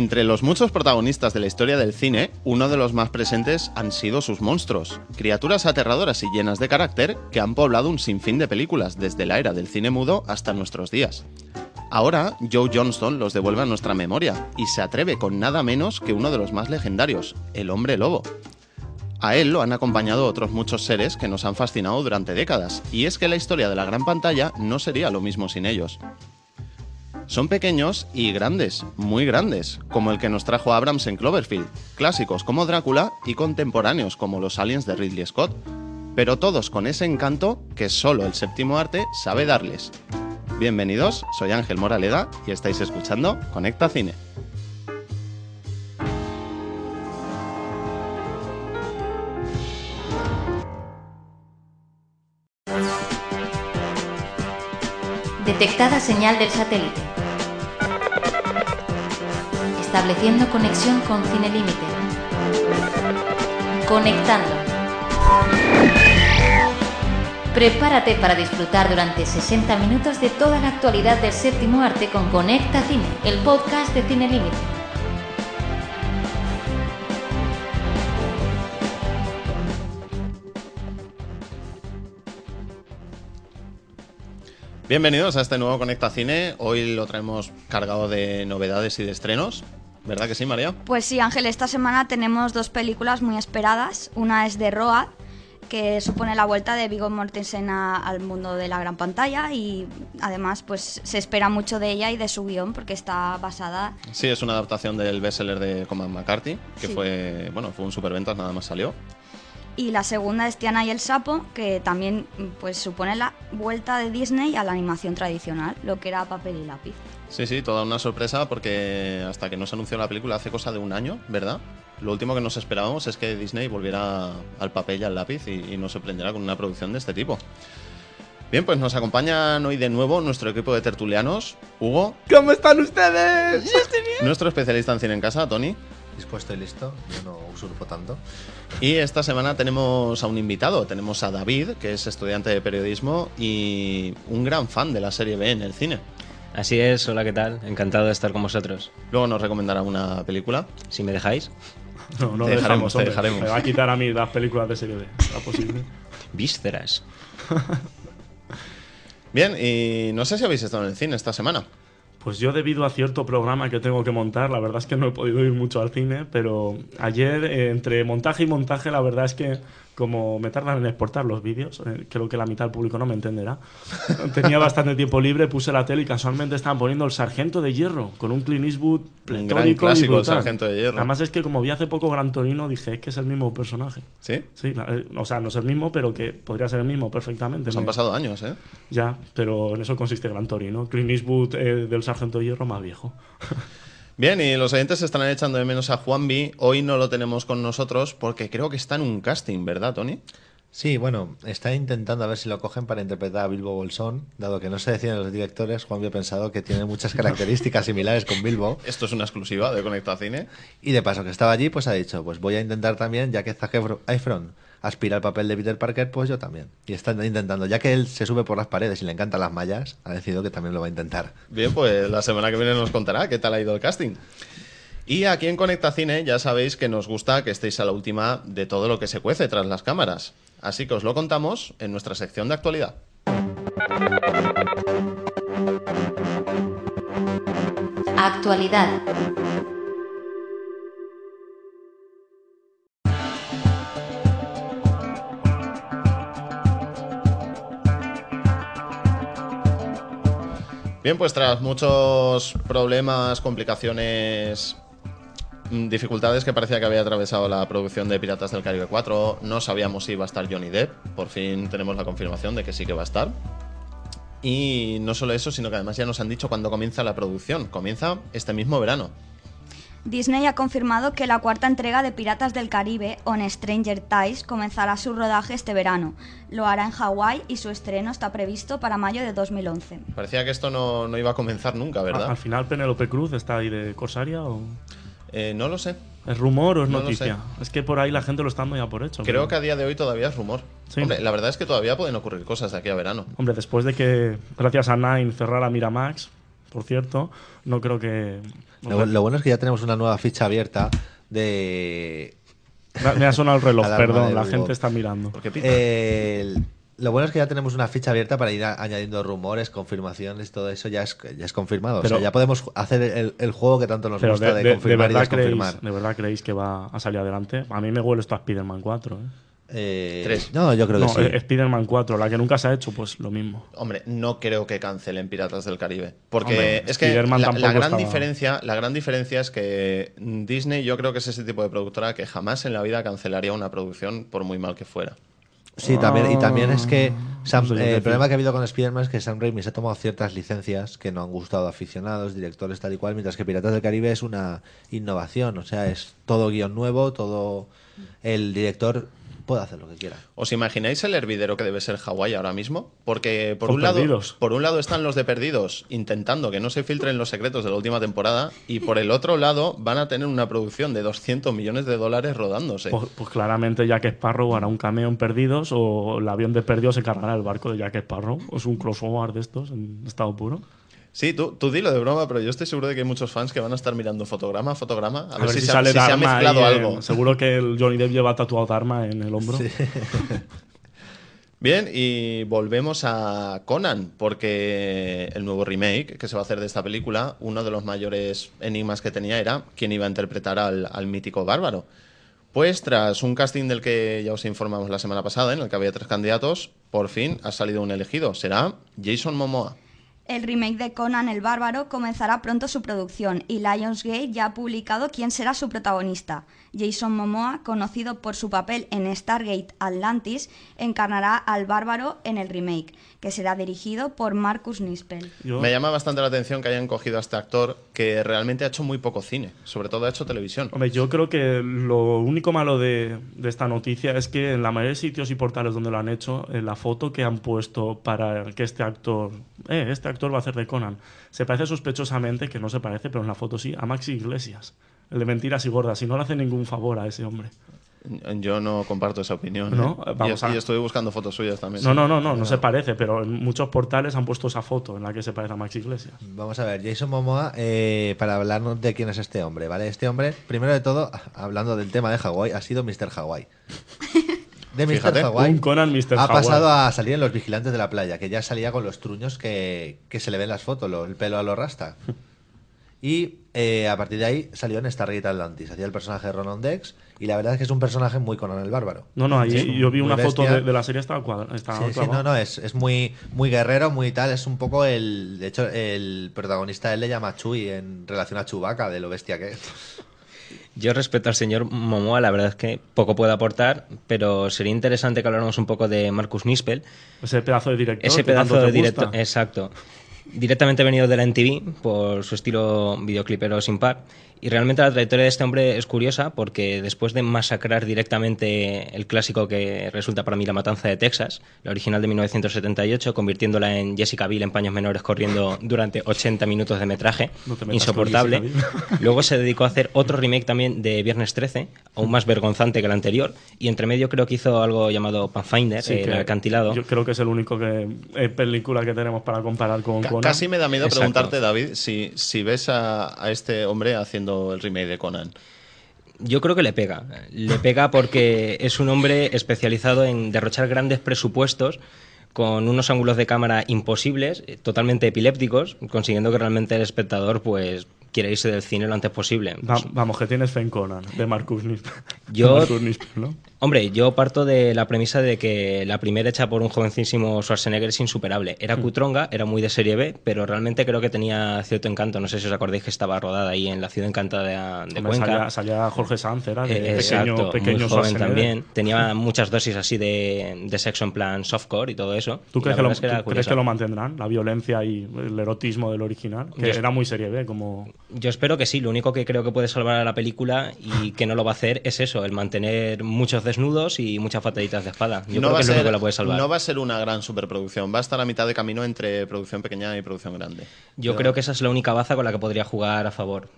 Entre los muchos protagonistas de la historia del cine, uno de los más presentes han sido sus monstruos, criaturas aterradoras y llenas de carácter que han poblado un sinfín de películas desde la era del cine mudo hasta nuestros días. Ahora, Joe Johnston los devuelve a nuestra memoria y se atreve con nada menos que uno de los más legendarios, el hombre lobo. A él lo han acompañado otros muchos seres que nos han fascinado durante décadas, y es que la historia de la gran pantalla no sería lo mismo sin ellos. Son pequeños y grandes, muy grandes, como el que nos trajo Abrams en Cloverfield, clásicos como Drácula y contemporáneos como los aliens de Ridley Scott, pero todos con ese encanto que solo el séptimo arte sabe darles. Bienvenidos, soy Ángel Moraleda y estáis escuchando Conecta Cine. Detectada señal del satélite. Estableciendo conexión con Cine Límite. Conectando. Prepárate para disfrutar durante 60 minutos de toda la actualidad del séptimo arte con Conecta Cine, el podcast de Cine Límite. Bienvenidos a este nuevo Conecta Cine. Hoy lo traemos cargado de novedades y de estrenos. ¿Verdad que sí, María? Pues sí, Ángel, esta semana tenemos dos películas muy esperadas. Una es de Road, que supone la vuelta de Viggo Mortensen a- al mundo de la gran pantalla y además pues se espera mucho de ella y de su guion porque está basada Sí, es una adaptación del bestseller de Coman McCarthy, que Sí. fue, bueno, fue un superventas, nada más salió. Y la segunda es Tiana y el sapo que también pues supone la vuelta de Disney a la animación tradicional, lo que era papel y lápiz. Sí, sí, toda una sorpresa porque hasta que no se anunció la película hace cosa de un año, ¿verdad? Lo último que nos esperábamos es que Disney volviera al papel y al lápiz y, y nos sorprendiera con una producción de este tipo. Bien, pues nos acompañan hoy de nuevo nuestro equipo de tertulianos, Hugo, ¿Cómo están ustedes? nuestro especialista en cine en casa, Tony, Dispuesto y listo, yo no usurpo tanto. y esta semana tenemos a un invitado, tenemos a David, que es estudiante de periodismo y un gran fan de la serie B en el cine. Así es, hola, ¿qué tal? Encantado de estar con vosotros. Luego nos recomendará una película. Si me dejáis. No, no Te dejaremos, dejamos, te dejaremos. Me va a quitar a mí las películas de serie B, ¿será posible? Vísceras. Bien, y no sé si habéis estado en el cine esta semana. Pues yo debido a cierto programa que tengo que montar, la verdad es que no he podido ir mucho al cine, pero ayer eh, entre montaje y montaje la verdad es que como me tardan en exportar los vídeos, eh, creo que la mitad del público no me entenderá, tenía bastante tiempo libre, puse la tele y casualmente estaban poniendo El Sargento de Hierro con un Clint Eastwood gran pletórico y clásico, El. Sargento de Hierro. Además es que como vi hace poco Gran Torino dije es que es el mismo personaje. ¿Sí? Sí, la- eh, o sea, no es el mismo, pero que podría ser el mismo perfectamente. Pues han Me- pasado años, ¿eh? Ya, pero en eso consiste Gran Torino. Clint Eastwood eh, del Sargento de Hierro más viejo. Bien, y los oyentes se están echando de menos a Juanvi. Hoy no lo tenemos con nosotros porque creo que está en un casting, ¿verdad, Tony? Sí, bueno, está intentando a ver si lo cogen para interpretar a Bilbo Bolsón, dado que no se deciden los directores, Juan había pensado que tiene muchas características similares con Bilbo, Esto es una exclusiva de Conecta Cine. y de paso que estaba allí, pues ha dicho, pues voy a intentar también, ya que Zac Efro- Efron aspira al papel de Peter Parker, pues yo también. Y está intentando, ya que él se sube por las paredes y le encantan las mallas, ha decidido que también lo va a intentar. Bien, pues la semana que viene nos contará qué tal ha ido el casting. Y aquí en Conecta Cine ya sabéis que nos gusta que estéis a la última de todo lo que se cuece tras las cámaras. Así que os lo contamos en nuestra sección de actualidad. Actualidad. Bien, pues tras muchos problemas, complicaciones, mm, dificultades que parecía que había atravesado la producción de Piratas del Caribe 4, no sabíamos si iba a estar Johnny Depp. Por fin tenemos la confirmación de que sí que va a estar. Y no solo eso, sino que además ya nos han dicho cuándo comienza la producción. Comienza este mismo verano. Disney ha confirmado que la cuarta entrega de Piratas del Caribe, On Stranger Ties, comenzará su rodaje este verano. Lo hará en Hawái y su estreno está previsto para mayo de 2011. Parecía que esto no, no iba a comenzar nunca, ¿verdad? al final Penélope Cruz está ahí de Corsaria o Eh, no lo sé. es rumor o es No noticia. Es que por ahí la gente lo está dando ya por hecho. Creo pero- que a día de hoy todavía es rumor. Sí. Hombre, la verdad es que todavía pueden ocurrir cosas de aquí a verano. Hombre, después de que gracias a Nine cerrara Miramax, por cierto, no creo que... Lo, lo bueno es que ya tenemos una nueva ficha abierta de... Me ha sonado el reloj, perdón, la gente está mirando. Eh, el- lo bueno es que ya tenemos una ficha abierta para ir a- añadiendo rumores, confirmaciones, todo eso ya es, ya es confirmado. Pero- o sea, ya podemos hacer el, el juego que tanto nos gusta de, de, de- de confirmar y verdad creéis, desconfirmar. ¿De verdad creéis que va a salir adelante? A mí me huele esto a Spider-Man 4. ¿eh? Eh, Tres. No, yo creo que No, sí. eh, Spider-Man 4, la que nunca se ha hecho, pues lo mismo. Hombre, no creo que cancelen Piratas del Caribe. Porque Hombre, es que la, gran estaba- diferencia, la gran diferencia es que Disney yo creo que es ese tipo de productora que jamás en la vida cancelaría una producción por muy mal que fuera. Sí, también, y también es que Sam- No sé yo eh, el problema que ha habido con Spider-Man es que Sam Raimi se ha tomado ciertas licencias que no han gustado a aficionados, directores, tal y cual, mientras que Piratas del Caribe es una innovación, o sea, es todo guion nuevo, todo... El director puede hacer lo que quiera. ¿Os imagináis el hervidero que debe ser Hawái ahora mismo? Porque por un, lado, por un lado están los de Perdidos intentando que no se filtren los secretos de la última temporada y por el otro lado van a tener una producción de 200 millones de dólares rodándose. Pues, pues claramente Jack Sparrow hará un cameo en Perdidos o el avión de Perdidos se cargará el barco de Jack Sparrow. Es un crossover de estos en estado puro. Sí, tú, tú dilo de broma, pero yo estoy seguro de que hay muchos fans que van a estar mirando fotograma fotograma a, A, ver, si, se, si se ha mezclado ahí algo. Seguro que el Johnny Depp lleva tatuado Dharma en el hombro. Bien, y volvemos a Conan, porque el nuevo remake que se va a hacer de esta película, uno de los mayores enigmas que tenía era quién iba a interpretar al, al mítico bárbaro. Pues tras un casting del que ya os informamos la semana pasada, en el que había tres candidatos, por fin ha salido un elegido. Será Jason Momoa. El remake de Conan el Bárbaro comenzará pronto su producción y Lionsgate ya ha publicado quién será su protagonista. Jason Momoa, conocido por su papel en Stargate Atlantis, encarnará al Bárbaro en el remake, que será dirigido por Marcus Nispel. Yo- Me llama bastante la atención que hayan cogido a este actor que realmente ha hecho muy poco cine, sobre todo ha hecho televisión. Hombre, yo creo que lo único malo de, de esta noticia es que en la mayoría de sitios y portales donde lo han hecho, en la foto que han puesto para que este actor, eh, este actor va a hacer de Conan, se parece sospechosamente, que no se parece, pero en la foto sí, a Maxi Iglesias. El de mentiras y gordas. Y no le hace ningún favor a ese hombre. Yo no comparto esa opinión. No, ¿eh? vamos y, a- y estuve buscando fotos suyas también. No, no, no, no, no se parece, pero en muchos portales han puesto esa foto en la que se parece a Maxi Iglesias. Vamos a ver, Jason Momoa, eh, para hablarnos de quién es este hombre, ¿vale? Este hombre, primero de todo, hablando del tema de Hawái, ha sido Mr. Hawái. De Mr. Fíjate, Hawái un Conan Mr. ha pasado a salir en Los Vigilantes de la Playa, que ya salía con los truños que, que se le ven en las fotos, lo- el pelo a lo rasta. Y eh, a partir de ahí salió en Stargate Atlantis, hacía el personaje de Ronan Dex, y la verdad es que es un personaje muy Conan el Bárbaro. No, no, ahí Sí, yo vi una foto de, de la serie, estaba cuadrada. Estaba Sí, sí, no, no, es, es muy, muy guerrero, muy tal. Es un poco el. De hecho, el protagonista él le llama Chuy en relación a Chewbacca, de lo bestia que es. Yo respecto al señor Momoa, la verdad es que poco puedo aportar, pero sería interesante que habláramos un poco de Marcus Nispel, Ese pedazo de director. ese pedazo de director, exacto, directamente venido de la NTV por su estilo videoclipero sin par. Y realmente la trayectoria de este hombre es curiosa porque después de masacrar directamente el clásico que resulta para mí La Matanza de Texas, la original de 1978, convirtiéndola en Jessica Biel en paños menores corriendo durante 80 minutos de metraje, No insoportable. Luego se dedicó a hacer otro remake también de Viernes 13, aún más vergonzante que el anterior, y entre medio creo que hizo algo llamado Pathfinder, Sí, eh, el acantilado. Yo creo que es el único que, eh, película que tenemos para comparar con Conan. Casi me da miedo Exacto. preguntarte, David, si, si ves a, a este hombre haciendo el remake de Conan. Yo creo que le pega. Le pega porque es un hombre especializado en derrochar grandes presupuestos con unos ángulos de cámara imposibles, totalmente epilépticos, consiguiendo que realmente el espectador pues quiera irse del cine lo antes posible. Va- vamos, que tienes fe en Conan, de Marcus Nispel. Yo- Marcus ¿no? Hombre, yo parto de la premisa de que la primera hecha por un jovencísimo Schwarzenegger es insuperable. Era Hmm. cutronga, era muy de serie B, pero realmente creo que tenía cierto encanto. No sé si os acordáis que estaba rodada ahí en la ciudad encantada de, de Cuenca. salía, salía Jorge Sanz, era de Eh, pequeño, Exacto, pequeño muy joven también. Tenía muchas dosis así de, de sexo en plan softcore y todo eso. ¿Tú crees, que lo, verdad es que era tú crees que lo mantendrán? La violencia y el erotismo del original, que Yo- era muy serie B, como... Yo espero que sí. Lo único que creo que puede salvar a la película y que no lo va a hacer es eso, el mantener muchos desnudos y muchas fatalitas de espada. Yo creo va que es lo único que la puede salvar. no va a ser una gran superproducción, va a estar a mitad de camino entre producción pequeña y producción grande. Yo creo que esa es la única baza con la que podría jugar a favor.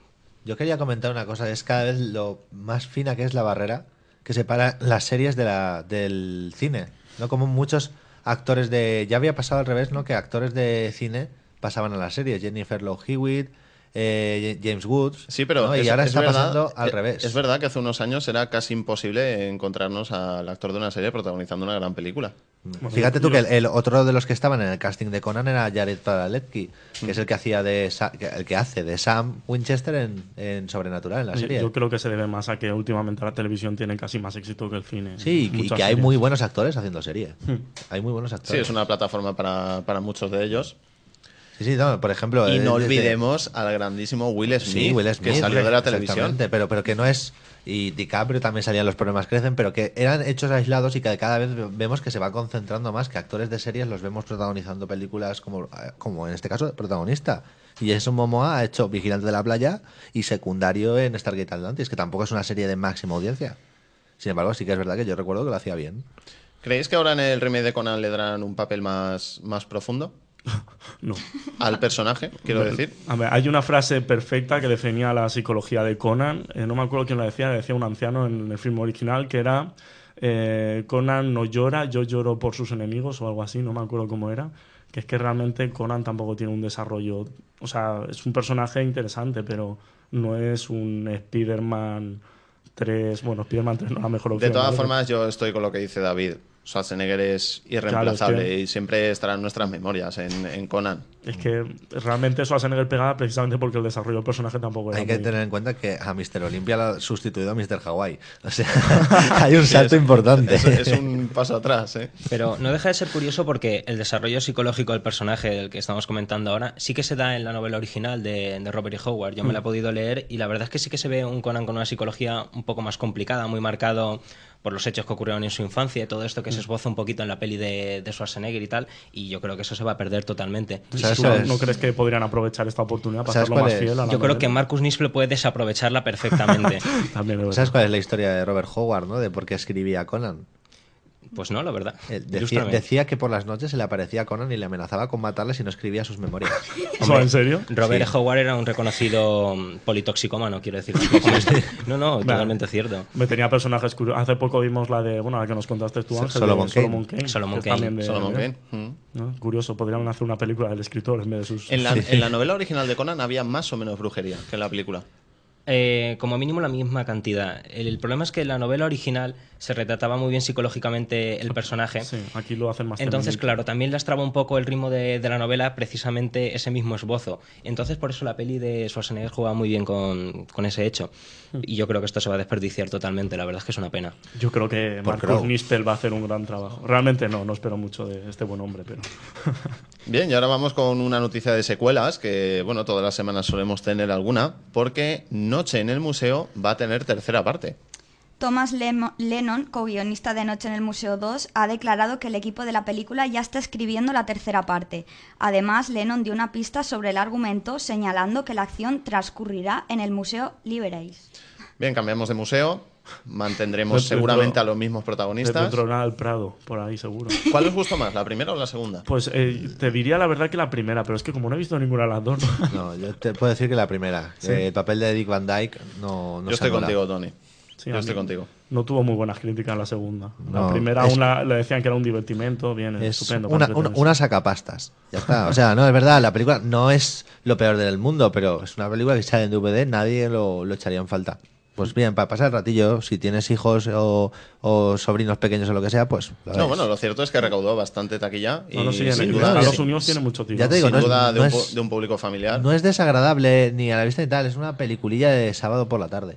Yo quería comentar una cosa, es cada vez lo más fina que es la barrera que separa las series de la, del cine. ¿no? Como muchos actores de. Ya había pasado al revés, ¿no? Que actores de cine pasaban a la serie. Jennifer Love Hewitt, eh, James Woods. Sí, pero ¿no? y es- ahora es está verdad- pasando al revés. Es verdad que hace unos años era casi imposible encontrarnos al actor de una serie protagonizando una gran película. Bueno, Fíjate yo- tú que el, el otro de los que estaban en el casting de Conan era Jared Padalecki, que es el que hacía de Sa- el que hace de Sam Winchester en, en Sobrenatural en la serie. Yo creo que se debe más a que últimamente la televisión tiene casi más éxito que el cine. Sí, y que hay series. muy buenos actores haciendo serie. Hmm. Hay muy buenos Sí, actores. es una plataforma para, para muchos de ellos. Sí, sí, no, por ejemplo. Y eh, no olvidemos al grandísimo Will Smith, Sí, Will Smith, que salió de la televisión. pero, pero que no es. Y DiCaprio también salían Los problemas crecen, pero que eran hechos aislados y que cada vez vemos que se va concentrando más, que actores de series los vemos protagonizando películas como, como en este caso, protagonista. Y Jason Momoa ha hecho Vigilante de la Playa y secundario en Stargate Atlantis, que tampoco es una serie de máxima audiencia. Sin embargo, sí que es verdad que yo recuerdo que lo hacía bien. ¿Creéis que ahora en el remake de Conan le darán un papel más, más profundo No. al personaje? Quiero decir. A ver, hay una frase perfecta que definía la psicología de Conan. eh, no me acuerdo quién la decía, decía un anciano en el film original que era eh, Conan no llora, yo lloro por sus enemigos o algo así, no me acuerdo cómo era. Que es que realmente Conan tampoco tiene un desarrollo. O sea, es un personaje interesante, pero no es un Spider-Man 3. Bueno, Spider-Man 3 no es la mejor De opción. todas ¿vale? formas, yo estoy con lo que dice David. Schwarzenegger es irreemplazable Claro, es que- y siempre estará en nuestras memorias en, en Conan. Es que realmente Schwarzenegger pegaba precisamente porque el desarrollo del personaje tampoco era Hay que muy- tener en cuenta que a Mr. Olympia lo ha sustituido a Mr. Hawaii. O sea, hay un salto importante. Es, es un paso atrás, ¿eh? Pero no deja de ser curioso porque el desarrollo psicológico del personaje del que estamos comentando ahora sí que se da en la novela original de, de Robert E. Howard. Yo me la he podido leer y la verdad es que sí que se ve un Conan con una psicología un poco más complicada, muy marcado por los hechos que ocurrieron en su infancia y todo esto que se esboza un poquito en la peli de, de Schwarzenegger y tal. Y yo creo que eso se va a perder totalmente. ¿Y ¿Sabes tú cuál es? ¿No crees que podrían aprovechar esta oportunidad para ¿Sabes hacerlo más es? fiel a la Yo creo que? Marcus Nispel puede desaprovecharla perfectamente. También es ¿Sabes cuál es la historia de Robert Howard, no? De por qué escribía Conan. Pues no, la verdad. Eh, Decía, que por las noches se le aparecía a Conan y le amenazaba con matarle si no escribía sus memorias. ¿No, ¿En serio? Robert Sí. E. Howard era un reconocido mm, politoxicómano, quiero decir. No, no, totalmente cierto. Me tenía personajes curiosos. Hace poco vimos la de, bueno, la que nos contaste tú, Ángel, Solomon Kane. Solomon Kane. Solomon Kane. Mm. ¿no? Curioso, podrían hacer una película del escritor en vez de sus... En la, en la novela original de Conan había más o menos brujería que en la película. Eh, como mínimo la misma cantidad. El, el problema es que en la novela original se retrataba muy bien psicológicamente el personaje. Sí, aquí lo hacen más Entonces, femenino. claro, también lastraba un poco el ritmo de, de la novela precisamente ese mismo esbozo. Entonces, por eso la peli de Schwarzenegger juega muy bien con, con ese hecho. Hmm. Y yo creo que esto se va a desperdiciar totalmente. La verdad es que es una pena. Yo creo que Crow. Nispel va a hacer un gran trabajo. Realmente no, no espero mucho de este buen hombre, pero... Bien, y ahora vamos con una noticia de secuelas, que bueno, todas las semanas solemos tener alguna, porque Noche en el Museo va a tener tercera parte. Thomas Lennon, co-guionista de Noche en el Museo 2, ha declarado que el equipo de la película ya está escribiendo la tercera parte. Además, Lennon dio una pista sobre el argumento señalando que la acción transcurrirá en el Museo Liberace. Bien, cambiamos de museo, mantendremos seguramente a los mismos protagonistas. Petrona al Prado, por ahí seguro. ¿Cuál os gustó más, la primera o la segunda? Pues eh, te diría la verdad que la primera, pero es que como no he visto ninguna de las dos... No, yo te puedo decir que la primera. Sí. Eh, el papel de Dick Van Dyke no, no Yo se estoy mola. contigo, Tony. Sí, Yo estoy contigo. No tuvo muy buenas críticas la segunda. La No, primera es- aún la- le decían que era un divertimento, bien, Es estupendo. una, una, una sacapastas. Ya está. O sea, no, es verdad, la película no es lo peor del mundo, pero es una película que sale en DVD, nadie lo, lo echaría en falta. Pues bien, para pasar el ratillo, si tienes hijos o, o sobrinos pequeños o lo que sea, pues. lo No, bueno, lo cierto es que recaudó bastante taquilla. Y No, no, sí, sin duda, Estados Unidos tiene mucho tiro. Ya te digo, sin no es- duda de, no un, es- de un público familiar. No es desagradable ni a la vista ni tal, es una peliculilla de sábado por la tarde.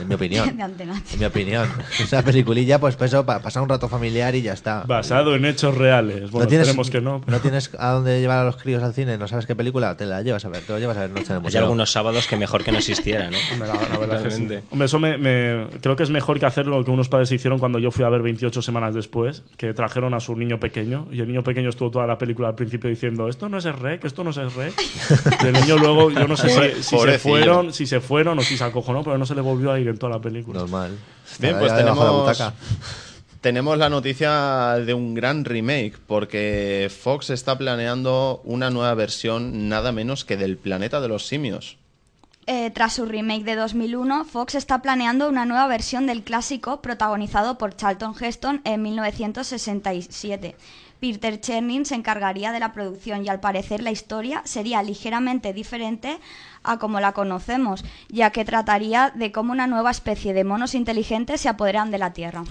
En mi opinión. De en mi opinión. Es una peliculilla, pues, pues eso, para pasar un rato familiar y ya está. Basado en hechos reales. Bueno, esperemos que no. no tienes a dónde llevar a los críos al cine, no sabes qué película, te la llevas a ver, te lo llevas a ver Noche en el Hay Museo. algunos sábados que mejor que no existiera, ¿no? Hombre, la, la verdad que sí. Hombre, eso me, me- creo que es mejor que hacer lo que unos padres hicieron cuando yo fui a ver 28 semanas después, que trajeron a su niño pequeño y el niño pequeño estuvo toda la película al principio diciendo esto no es el rec, esto no es el rec. Y el niño luego, yo no sé si, si se fueron, si se fueron o si se acojonó, pero no se le volvió a ir en toda la película. Normal. Bien, pues la tenemos, tenemos la noticia de un gran remake, porque Fox está planeando una nueva versión nada menos que del Planeta de los Simios. Eh, tras su remake de 2001, Fox está planeando una nueva versión del clásico protagonizado por Charlton Heston en 1967. Peter Chernin se encargaría de la producción y al parecer la historia sería ligeramente diferente a como la conocemos, ya que trataría de cómo una nueva especie de monos inteligentes se apoderan de la Tierra.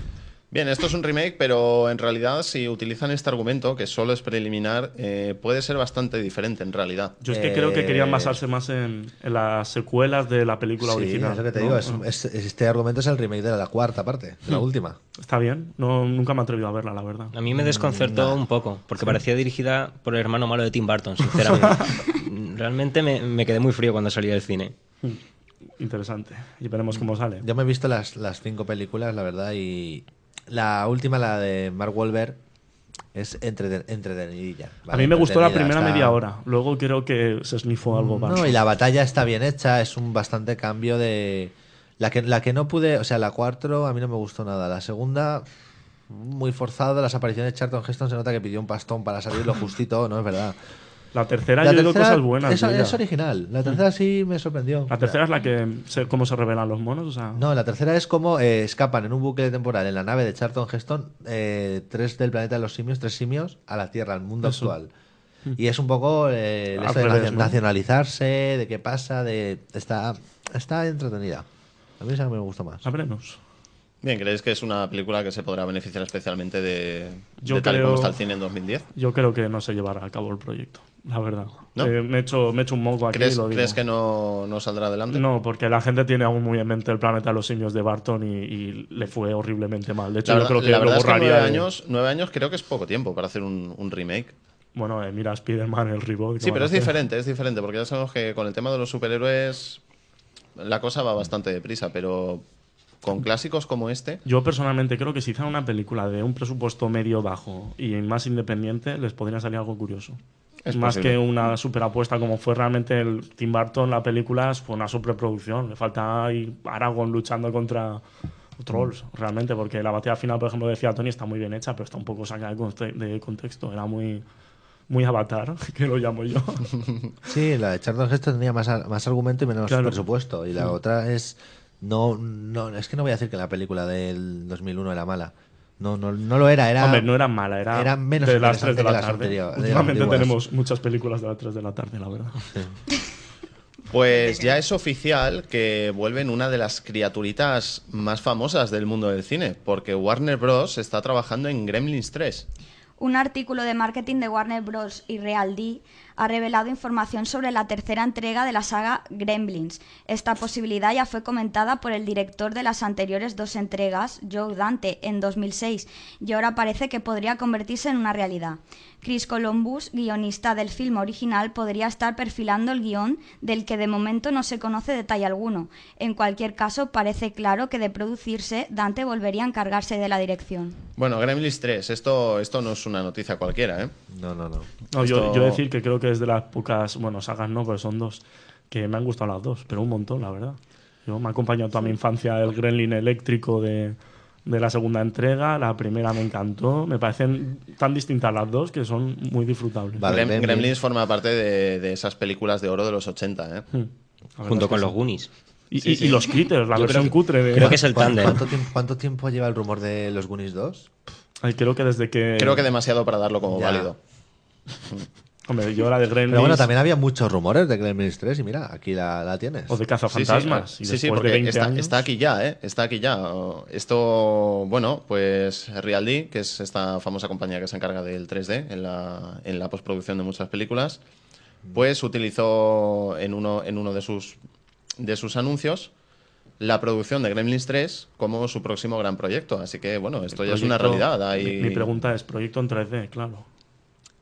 Bien, esto es un remake, pero en realidad si utilizan este argumento, que solo es preliminar, eh, puede ser bastante diferente en realidad. Yo es que creo que querían basarse más en, en las secuelas de la película Sí, original. es lo que te ¿no? digo. es- Bueno, es- este argumento es el remake de la, cuarta parte, de la última. Está bien, no, nunca me he atrevido a verla, la verdad. A mí me desconcertó un poco, porque parecía dirigida por el hermano malo de Tim Burton, sinceramente. Realmente me, me quedé muy frío cuando salí del cine. Interesante. Y veremos cómo sale. Yo me he visto las, las cinco películas, la verdad, y la última, la de Mark Wahlberg, es entreten- entretenidilla. a mí me gustó la primera está- media hora. Luego creo que se esnifó algo más. No, y la batalla está bien hecha, es un bastante cambio de... La que, la que no pude, o sea, la 4 a mí no me gustó nada. La segunda, muy forzado, las apariciones de Charlton Heston se nota que pidió un pastón para salir lo justito, no es verdad. La tercera La yo tercera cosas buenas. es, original, la tercera sí me sorprendió. La tercera es la que se- cómo se revelan los monos, o sea, No, la tercera es como eh, escapan en un bucle temporal en la nave de Charlton Heston eh, tres del planeta de los simios, tres simios, a la Tierra, al mundo Eso. actual. Y es un poco eh, el esto de revés, nacio- ¿no? nacionalizarse, de qué pasa, de está, está entretenida. A mí esa me gusta más. sabremos. Bien, ¿creéis que es una película que se podrá beneficiar especialmente de, Yo de tal creo- como está el cine en 2010? Yo creo que no se llevará a cabo el proyecto, la verdad. ¿No? Eh, me, he hecho, me he hecho un moco aquí y ¿Crees, lo digo. ¿crees que no, no saldrá adelante? No, porque la gente tiene aún muy en mente el planeta de los simios de Barton y, y le fue horriblemente mal. De hecho, La, yo verdad- creo que la lo verdad es que nueve años, nueve años creo que es poco tiempo para hacer un, un remake. Bueno, eh, mira Spider-Man, el reboot. Sí, pero es diferente, es diferente, porque ya sabemos que con el tema de los superhéroes la cosa va bastante deprisa, pero con clásicos como este, Yo personalmente creo que si hicieran una película de un presupuesto medio bajo y más independiente, les podría salir algo curioso. Es más posible. que una superapuesta como fue realmente el Tim Burton, la película fue una superproducción. Le falta ahí Aragorn luchando contra trolls, realmente, porque la batalla final, por ejemplo, decía Tony, está muy bien hecha, pero está un poco sacada de, conte- de contexto. Era muy, muy avatar, que lo llamo yo. Sí, la de Charlton Heston tenía más, más argumento y menos Claro. presupuesto. Y la otra es. No, no, es que no voy a decir que la película del 2001 era mala. No, no, no lo era, era. Hombre, no era mala, era, era menos de las 3 interesante de la tarde. anterior- Últimamente tenemos muchas películas de las 3 de la tarde, la verdad. pues ya es oficial que vuelven una de las criaturitas más famosas del mundo del cine, porque Warner Bros. está trabajando en Gremlins 3. Un artículo de marketing de Warner Bros. y Real D ha revelado información sobre la tercera entrega de la saga Gremlins. Esta posibilidad ya fue comentada por el director de las anteriores dos entregas, Joe Dante, en 2006, y ahora parece que podría convertirse en una realidad. Chris Columbus, guionista del film original, podría estar perfilando el guion del que de momento no se conoce detalle alguno. En cualquier caso, parece claro que de producirse, Dante volvería a encargarse de la dirección. Bueno, Gremlins 3, esto, esto no es una noticia cualquiera, ¿eh? No, no, no. No, yo, Esto- yo decir que creo que es de las pocas, bueno, sagas no, pero son dos, que me han gustado las dos, pero un montón, la verdad. Yo me ha acompañado toda mi infancia el Gremlin eléctrico de, de la segunda entrega, la primera me encantó, me parecen tan distintas las dos que son muy disfrutables. Vale, Grem- Gremlins. Forma parte de, de esas películas de oro de los 80, ¿eh? Hmm. Junto con que los. Goonies. Y, Sí, y- sí. y los critters, la Yo versión creo que- cutre de... creo que es el ¿Cuánto, tándem. cuánto tiempo, cuánto tiempo lleva el rumor de los Goonies 2? Ay, creo que desde que... Creo que demasiado para darlo como Ya. válido. Hombre, yo la de Gremlins... Pero bueno, también había muchos rumores de Gremlins 3 y mira, aquí la, la tienes. O de cazafantasmas. sí, y sí, sí, después porque de 20 está, años... está aquí ya, ¿eh? Está aquí ya. Esto, bueno, pues Real D, que es esta famosa compañía que se encarga del 3D en la, en la postproducción de muchas películas, pues utilizó en uno, en uno de, sus, de sus anuncios la producción de Gremlins 3 como su próximo gran proyecto. Así que, bueno, esto ya es una realidad. Hay- Mi, mi pregunta es, ¿proyecto en 3D? Claro.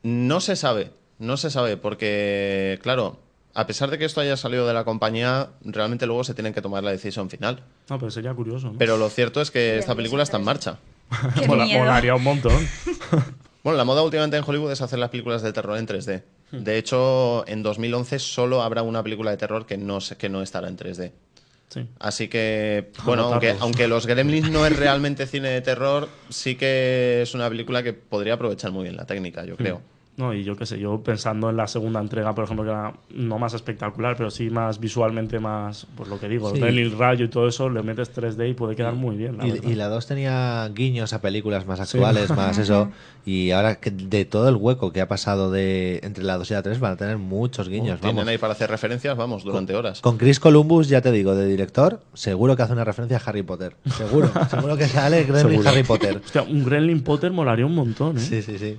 No se sabe, no se sabe, porque, claro, a pesar de que esto haya salido de la compañía, realmente luego se tienen que tomar la decisión final. No, pero sería curioso, ¿no? Pero lo cierto es que esta película está en marcha. Molaría un montón. Bueno, la moda últimamente en Hollywood es hacer las películas de terror en 3D. De hecho, en 2011 solo habrá una película de terror que no, se- que no estará en 3D. Sí. Así que, bueno, aunque, aunque Los Gremlins no es realmente cine de terror, sí que es una película que podría aprovechar muy bien la técnica, yo creo. No, y yo qué sé, yo pensando en la segunda entrega, por ejemplo, que era no más espectacular, pero sí más visualmente más, pues lo que digo, Sí. el rayo y todo eso, le metes 3D y puede quedar muy bien. la Y, y la 2 tenía guiños a películas más actuales, más eso. Y ahora que de todo el hueco que ha pasado de entre la 2 y la 3 van a tener muchos guiños. Tienen vamos. ahí para hacer referencias, vamos, durante horas. Con Chris Columbus, ya te digo, de director, seguro que hace una referencia a Harry Potter. Seguro. seguro que sale Gremlin Seguro. Harry Potter. Hostia, un Gremlin Potter molaría un montón, ¿eh? Sí, sí, sí.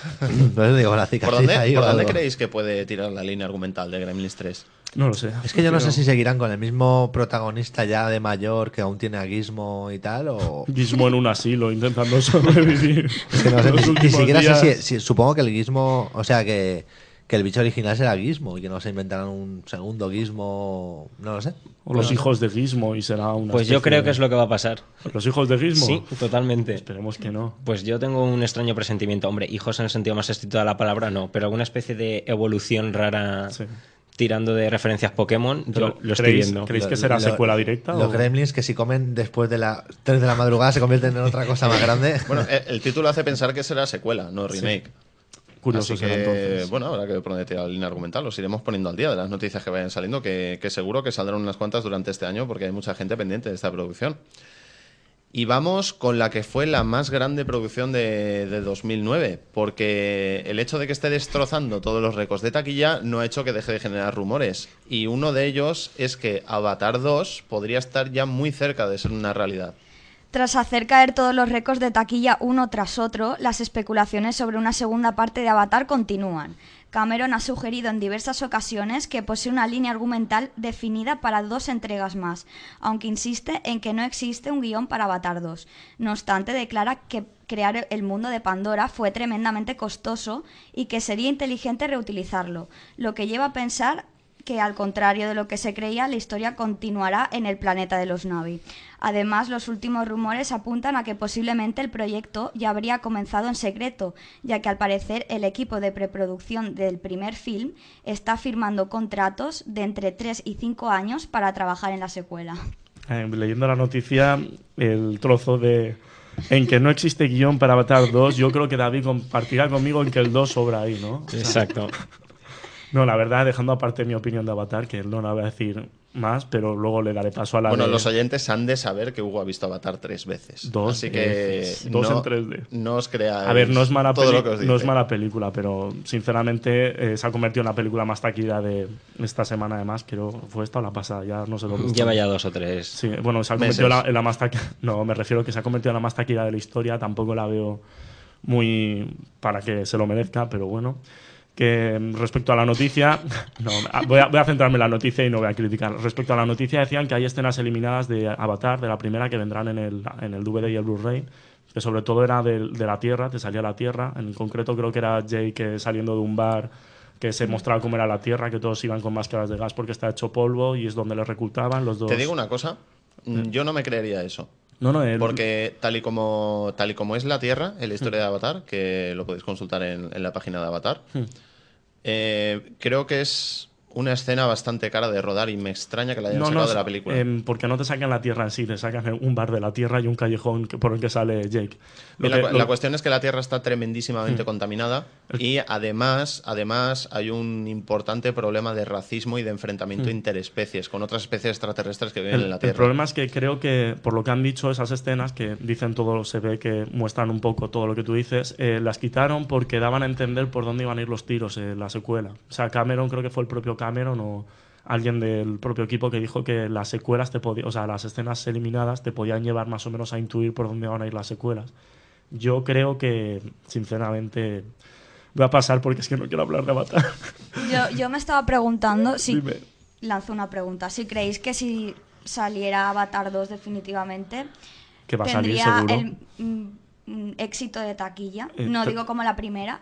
No les digo la ¿Por cicatriz dónde, ahí por dónde creéis que puede tirar la línea argumental de Gremlins 3? No lo sé. Es que yo no sé si seguirán con el mismo protagonista ya de mayor que aún tiene a Gizmo y tal, o... Gizmo en un asilo intentando sobrevivir. Es que no sé, ni, siquiera días. sé si, si- Supongo que el Gizmo... O sea, que, que el bicho original será Gizmo y que no se inventarán un segundo Gizmo... No lo sé. O los hijos de Gizmo y será una. Pues yo creo de- que es lo que va a pasar. ¿Los hijos de Gizmo? Sí, totalmente. Esperemos que no. Pues yo tengo un extraño presentimiento. Hombre, hijos en el sentido más estricto de la palabra no, pero alguna especie de evolución rara Sí. tirando de referencias Pokémon, yo lo estoy ¿creéis- viendo. ¿Creéis que será lo- secuela directa? Los o- gremlins que si comen después de las 3 de la madrugada se convierten en otra cosa más grande. Bueno, el título hace pensar que será secuela, no remake. Curioso Así que, entonces. bueno, habrá que tira la línea argumental. Los iremos poniendo al día de las noticias que vayan saliendo, que, que seguro que saldrán unas cuantas durante este año porque hay mucha gente pendiente de esta producción. Y vamos con la que fue la más grande producción de, de 2009, porque el hecho de que esté destrozando todos los récords de taquilla no ha hecho que deje de generar rumores. Y uno de ellos es que Avatar 2 podría estar ya muy cerca de ser una realidad. Tras hacer caer todos los récords de taquilla uno tras otro, las especulaciones sobre una segunda parte de Avatar continúan. Cameron ha sugerido en diversas ocasiones que posee una línea argumental definida para dos entregas más, aunque insiste en que no existe un guion para Avatar 2. No obstante, declara que crear el mundo de Pandora fue tremendamente costoso y que sería inteligente reutilizarlo, lo que lleva a pensar que al contrario de lo que se creía, la historia continuará en el planeta de los Navi. Además, los últimos rumores apuntan a que posiblemente el proyecto ya habría comenzado en secreto, ya que al parecer el equipo de preproducción del primer film está firmando contratos de entre 3 y 5 años para trabajar en la secuela. Eh, leyendo la noticia, el trozo de. En que no existe guion para Avatar 2, yo creo que David compartirá conmigo en que el 2 sobra ahí, ¿no? Exacto. No, la verdad, dejando aparte mi opinión de Avatar, que no la voy a decir más, pero luego le daré paso a la Bueno, de- los oyentes han de saber que Hugo ha visto Avatar tres veces. Dos Así que veces. Dos no, en 3D. no os creáis A ver, no es mala, todo lo que os no es dice. mala película, pero sinceramente eh, se ha convertido en la película más taquilla de esta semana, además. Creo fue esta o la pasada, ya no sé lo que Lleva ya dos o tres. Sí, bueno, se ha convertido en la, en la más taquilla. No, me refiero a que se ha convertido en la más taquilla de la historia. Tampoco la veo muy para que se lo merezca, pero bueno. Que respecto a la noticia, no, a- voy a, voy a centrarme en la noticia y no voy a criticar. Respecto a la noticia, decían que hay escenas eliminadas de Avatar, de la primera, que vendrán en el, en el DVD y el Blu-ray, que sobre todo era de, de la Tierra, te salía la Tierra. En concreto, creo que era Jake eh, saliendo de un bar que se mostraba cómo era la Tierra, que todos iban con máscaras de gas porque está hecho polvo y es donde le reclutaban los dos. Te digo una cosa, mm, yo no me creería eso. No, no, el- Porque tal y como tal y como es la Tierra en la historia de Avatar, que lo podéis consultar en, en la página de Avatar, Hmm. eh, creo que es una escena bastante cara de rodar y me extraña que la hayan sacado de la película. em, porque no te sacan la tierra en sí, te sacan un bar de la tierra y un callejón por el que sale Jake. Lo la, que- cu- lo- Hmm. la cuestión es que la Tierra está tremendísimamente contaminada y además, además hay un importante problema de racismo y de enfrentamiento interespecies con otras especies extraterrestres que viven el, en la el Tierra. problema es que creo que, por lo que han dicho esas escenas, que dicen todo, se ve que muestran un poco todo lo que tú dices, eh, las quitaron porque daban a entender por dónde iban a ir los tiros en la secuela. O sea, Cameron, creo que fue el propio Cameron o alguien del propio equipo que dijo que las secuelas te podían, o sea, las escenas eliminadas te podían llevar más o menos a intuir por dónde van a ir las secuelas. Yo creo que, sinceramente, voy a pasar porque es que no quiero hablar de Avatar. Yo, yo me estaba preguntando si... Dime. Lanzo una pregunta. Si creéis que si saliera Avatar 2 definitivamente, Que va a salir tendría seguro. el mm, mm, éxito de taquilla, Eh, no digo como la primera,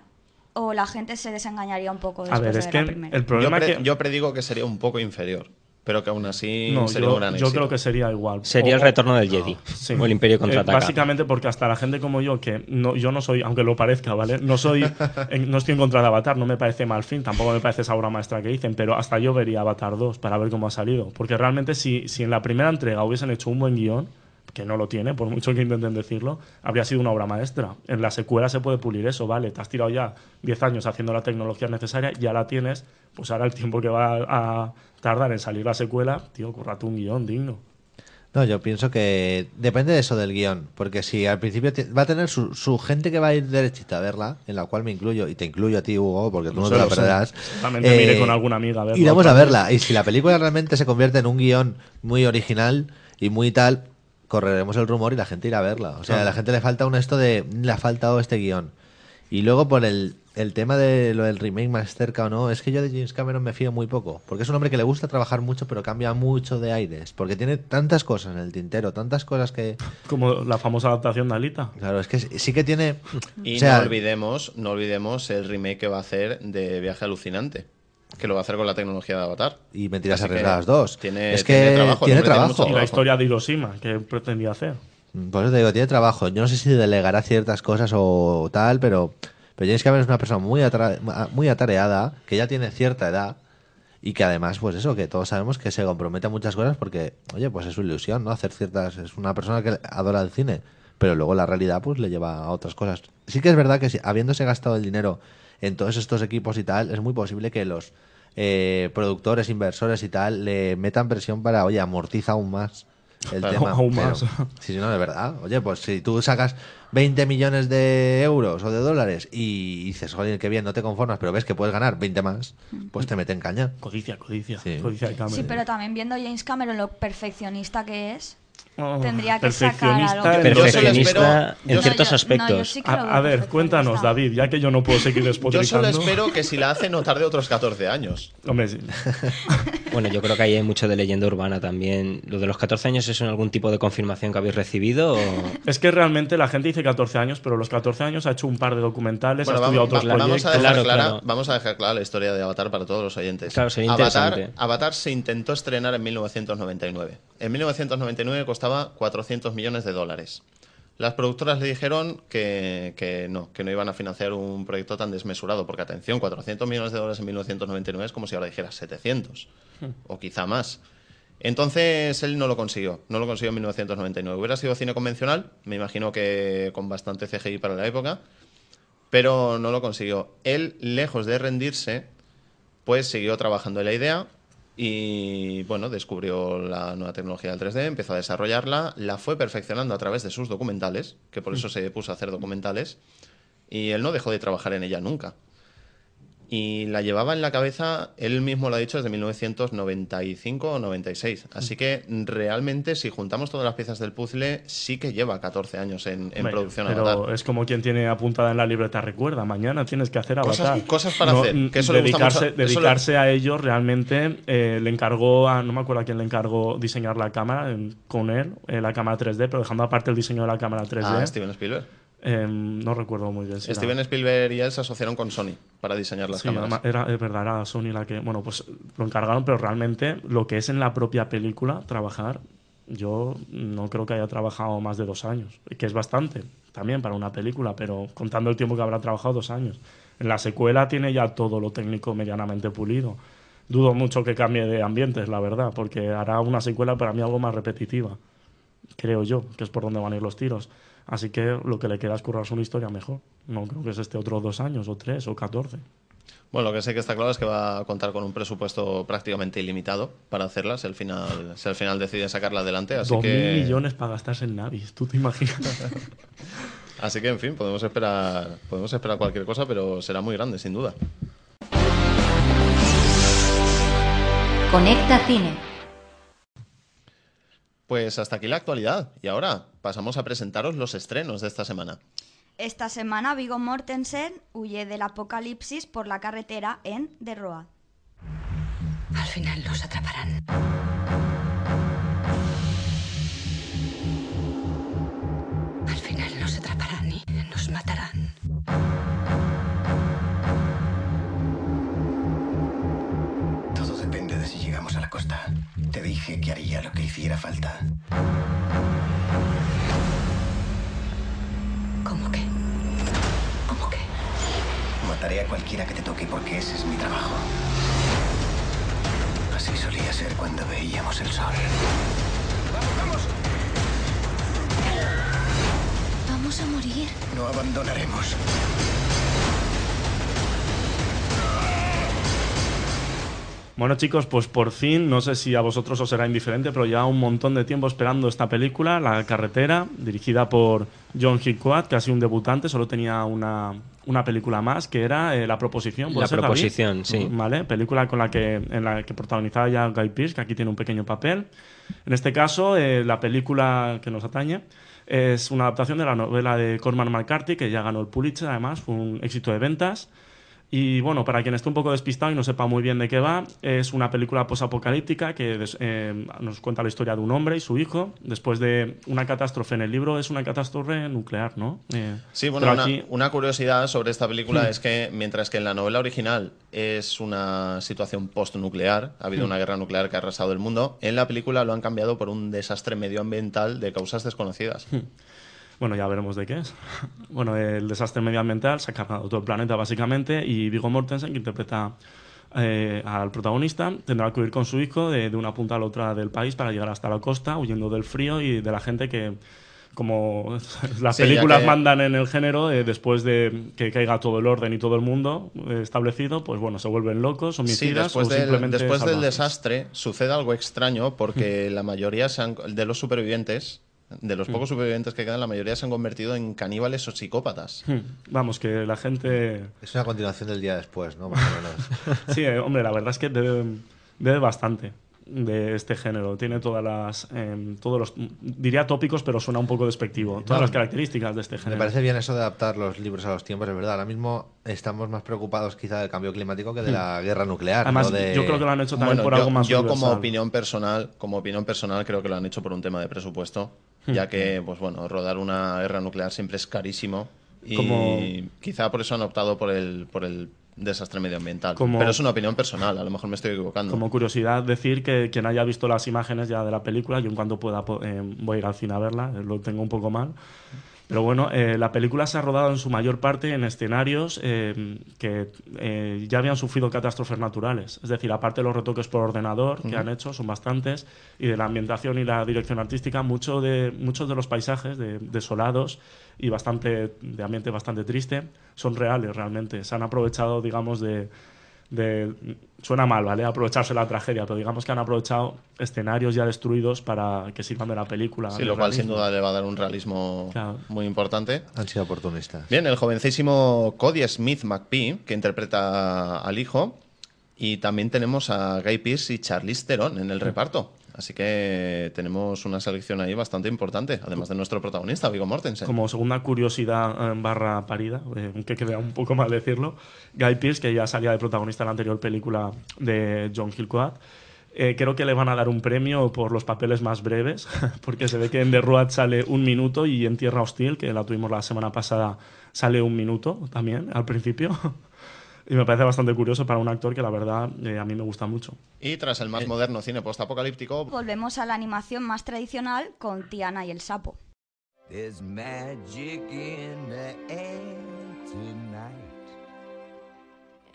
o la gente se desengañaría un poco A después ver, de es ver que la primera. el Yo, problema pre- que... yo predigo que sería un poco inferior, pero que aún así No, sería yo, un gran yo creo que sería igual. Sería O- el retorno del Jedi. Sí. O el Imperio Eh, contraataca. básicamente porque hasta la gente como yo, que no, yo no soy, aunque lo parezca, ¿vale? No soy, en- no estoy en contra de Avatar, no me parece mal fin, tampoco me parece esa obra maestra que dicen, pero hasta yo vería Avatar 2 para ver cómo ha salido. Porque realmente si, si en la primera entrega hubiesen hecho un buen guion, que no lo tiene, por mucho que intenten decirlo, habría sido una obra maestra. En la secuela se puede pulir eso, vale, te has tirado ya 10 años haciendo la tecnología necesaria, ya la tienes, pues ahora el tiempo que va a tardar en salir la secuela, tío, currate un guion digno. No, yo pienso que depende de eso del guion, porque si al principio va a tener su, su gente que va a ir derechita a verla, en la cual me incluyo, y te incluyo a ti, Hugo, porque tú no te la perderás. Me iré con alguna amiga a verla Iremos a verla, y si la película realmente se convierte en un guion muy original y muy tal, correremos el rumor y la gente irá a verla. O sea, Ah. a la gente le falta un esto de, le ha faltado este guion. Y luego por el, el tema de lo del remake más cerca o no, es que yo de James Cameron me fío muy poco. Porque es un hombre que le gusta trabajar mucho, pero cambia mucho de aires. Porque tiene tantas cosas en el tintero, tantas cosas que... Como la famosa adaptación de Alita. Claro, es que sí que tiene... Y o sea, no olvidemos, no olvidemos el remake que va a hacer de Viaje Alucinante, que lo va a hacer con la tecnología de Avatar. y Mentiras Arriesgadas 2. Tiene, es que tiene trabajo, tiene trabajo. Y la historia de Hiroshima, que pretendía hacer. Por eso te digo, tiene trabajo. Yo no sé si delegará ciertas cosas o tal, pero, pero James Cameron es una persona muy, atra- muy atareada, que ya tiene cierta edad y que además, pues eso, que todos sabemos que se compromete a muchas cosas porque, oye, pues es su ilusión, ¿no? Hacer ciertas... Es una persona que adora el cine, pero luego la realidad pues le lleva a otras cosas. Sí que es verdad que si, habiéndose gastado el dinero en todos estos equipos y tal, es muy posible que los eh, productores, inversores y tal le metan presión para, oye, amortiza aún más el Claro, tema. aún más. Sí, sí, no, de verdad. Oye, pues si tú sacas 20 millones de euros o de dólares y dices, joder, qué bien, no te conformas, pero ves que puedes ganar 20 más, pues te meten caña. Codicia, codicia. Sí. Codicia de Cameron. Sí, pero también viendo James Cameron lo perfeccionista que es, Oh, tendría que sacar perfeccionista algo. en- Yo solo Perfeccionista espero- en ciertos yo- aspectos. no, yo sí A, ver, cuéntanos, David, ya que yo no puedo seguir Yo despotricando. solo espero que si la hace no tarde otros 14 años. Hombre, sí. Bueno, yo creo que ahí hay mucho de leyenda urbana también. ¿Lo de los 14 años es algún tipo de confirmación que habéis recibido? O... Es que realmente la gente dice 14 años, pero los 14 años ha hecho un par de documentales, Bueno, ha estudiado vamos, otros va- vamos, a dejar Claro, clara, claro. vamos a dejar clara la historia de Avatar para todos los oyentes. Claro, sería Avatar. Avatar se intentó estrenar en 1999. En 1999 costaba 400 millones de dólares. Las productoras le dijeron que, que no, que no iban a financiar un proyecto tan desmesurado, porque atención, 400 millones de dólares en 1999 es como si ahora dijeras 700, o quizá más. Entonces él no lo consiguió, no lo consiguió en 1999. Hubiera sido cine convencional, me imagino que con bastante CGI para la época, pero no lo consiguió. Él, lejos de rendirse, pues siguió trabajando en la idea y, bueno, descubrió la nueva tecnología del 3D, empezó a desarrollarla, la fue perfeccionando a través de sus documentales, que por eso se puso a hacer documentales, y él no dejó de trabajar en ella nunca. Y la llevaba en la cabeza, él mismo lo ha dicho, desde 1995 o 96. Así que realmente, si juntamos todas las piezas del puzzle, sí que lleva 14 años en, producción Pero Avatar. es como quien tiene apuntada en la libreta, recuerda, mañana tienes que hacer Cosas- Avatar. cosas para hacer, mm, que eso le gusta dedicarse, mucho- eso le- dedicarse a ello realmente eh, le encargó a, no me acuerdo a quién le encargó diseñar la cámara con él, eh, la cámara 3D, pero dejando aparte el diseño de la cámara 3D. Ah, Steven Spielberg. Eh, no recuerdo muy bien. si era- Steven Spielberg y él se asociaron con Sony para diseñar las Sí, cámaras. era, es verdad, era Sony la que. Bueno, pues lo encargaron, pero realmente lo que es en la propia película, trabajar, yo no creo que haya trabajado más de dos años, que es bastante también para una película, pero contando el tiempo que habrá trabajado, dos años. En la secuela tiene ya todo lo técnico medianamente pulido. Dudo mucho que cambie de ambientes, la verdad, porque hará una secuela para mí algo más repetitiva, creo yo, que es por donde van a ir los tiros. Así que lo que le queda es currarse una historia mejor. No creo que es este otros dos años, o tres, o catorce. Bueno, lo que sé que está claro es que va a contar con un presupuesto prácticamente ilimitado para hacerla, si al final, si al final decide sacarla adelante. Así Dos que, mil millones para gastarse en navis, ¿tú te imaginas? Así que, en fin, podemos esperar, podemos esperar cualquier cosa, pero será muy grande, sin duda. Conecta Cine. Pues hasta aquí la actualidad. Y ahora pasamos a presentaros los estrenos de esta semana. Esta semana Vigo Mortensen huye del apocalipsis por la carretera en The Road. Al final los atraparán. Al final nos atraparán y nos matarán. Todo depende de si llegamos a la costa. Te dije que haría lo que hiciera falta. ¿Cómo que? ¿Cómo que? Mataré a cualquiera que te toque porque ese es mi trabajo. Así solía ser cuando veíamos el sol. ¡Vamos, vamos! Vamos a morir. No abandonaremos. Bueno chicos, pues por fin, no sé si a vosotros os será indiferente, pero ya un montón de tiempo esperando esta película, La Carretera, dirigida por John Hickwat, que ha sido un debutante, solo tenía una, una película más, que era eh, La Proposición. ¿puede La ser, David? Proposición, sí. Vale, película con la que, en la que protagonizaba ya Guy Pearce, que aquí tiene un pequeño papel. En este caso, eh, la película que nos atañe es una adaptación de la novela de Cormac McCarthy, que ya ganó el Pulitzer, además, fue un éxito de ventas. Y bueno, para quien esté un poco despistado y no sepa muy bien de qué va, es una película posapocalíptica que eh, nos cuenta la historia de un hombre y su hijo después de una catástrofe. En el libro es una catástrofe nuclear, ¿no? Eh, Sí, bueno, una, aquí- una curiosidad sobre esta película Hmm. es que mientras que en la novela original es una situación postnuclear, ha habido Hmm. una guerra nuclear que ha arrasado el mundo, en la película lo han cambiado por un desastre medioambiental de causas desconocidas. Bueno, ya veremos de qué es. Bueno, el desastre medioambiental se ha cargado todo el planeta básicamente y Viggo Mortensen, que interpreta eh, al protagonista, tendrá que huir con su hijo de, de una punta a la otra del país para llegar hasta la costa, huyendo del frío y de la gente que, como las Sí, películas que- mandan en el género, eh, después de que caiga todo el orden y todo el mundo eh, establecido, pues bueno, se vuelven locos, Sí, homicidas después, o del, simplemente después del salvajes. desastre sucede algo extraño porque la mayoría han- de los supervivientes, de los pocos supervivientes que quedan, la mayoría se han convertido en caníbales o psicópatas. Hmm. Vamos, que la gente Es una continuación del día después, ¿no? Más o menos. Sí, eh, hombre, la verdad es que debe, debe bastante de este género. Tiene todas las, em, todos los, diría tópicos, pero suena un poco despectivo. Todas No, las características de este Me género. parece bien eso de adaptar los libros a los tiempos, es verdad. Ahora mismo estamos más preocupados quizá del cambio climático que de la guerra nuclear. Además, no de- yo creo que lo han hecho también Bueno, por yo, algo más yo como opinión personal, como opinión personal, creo que lo han hecho por un tema de presupuesto. Ya que, pues bueno, rodar una guerra nuclear siempre es carísimo y Como- quizá por eso han optado por el, por el desastre medioambiental. Como- Pero es una opinión personal, a lo mejor me estoy equivocando. Como curiosidad, decir que quien haya visto las imágenes ya de la película, yo en cuanto pueda eh, voy a ir al cine a verla, eh, lo tengo un poco mal. Pero bueno, eh, la película se ha rodado en su mayor parte en escenarios eh, que eh, ya habían sufrido catástrofes naturales. Es decir, aparte de los retoques por ordenador que han hecho, son bastantes, y de la ambientación y la dirección artística, mucho de, muchos de los paisajes de- desolados y bastante de ambiente bastante triste son reales realmente. Se han aprovechado, digamos, de, de- suena mal, ¿vale? Aprovecharse la tragedia, pero digamos que han aprovechado escenarios ya destruidos para que sirvan de la película. Sí, lo cual sin realismo. duda le va a dar un realismo Claro. muy importante. Han sido oportunistas. Bien, el jovencísimo Cody Smith McPhee, que interpreta al hijo, y también tenemos a Guy Pearce y Charlize Theron en el reparto. Así que tenemos una selección ahí bastante importante, además de nuestro protagonista, Viggo Mortensen. Como segunda curiosidad eh, barra parida, eh, aunque queda un poco mal decirlo, Guy Pearce, que ya salía de protagonista en la anterior película de John Hillcoat, eh, creo que le van a dar un premio por los papeles más breves, porque se ve que en The Road sale un minuto y en Tierra Hostil, que la tuvimos la semana pasada, sale un minuto también al principio. y me parece bastante curioso para un actor que la verdad eh, a mí me gusta mucho. Y tras el más moderno cine postapocalíptico, Volvemos a la animación más tradicional con Tiana y el sapo. There's magic in the air tonight.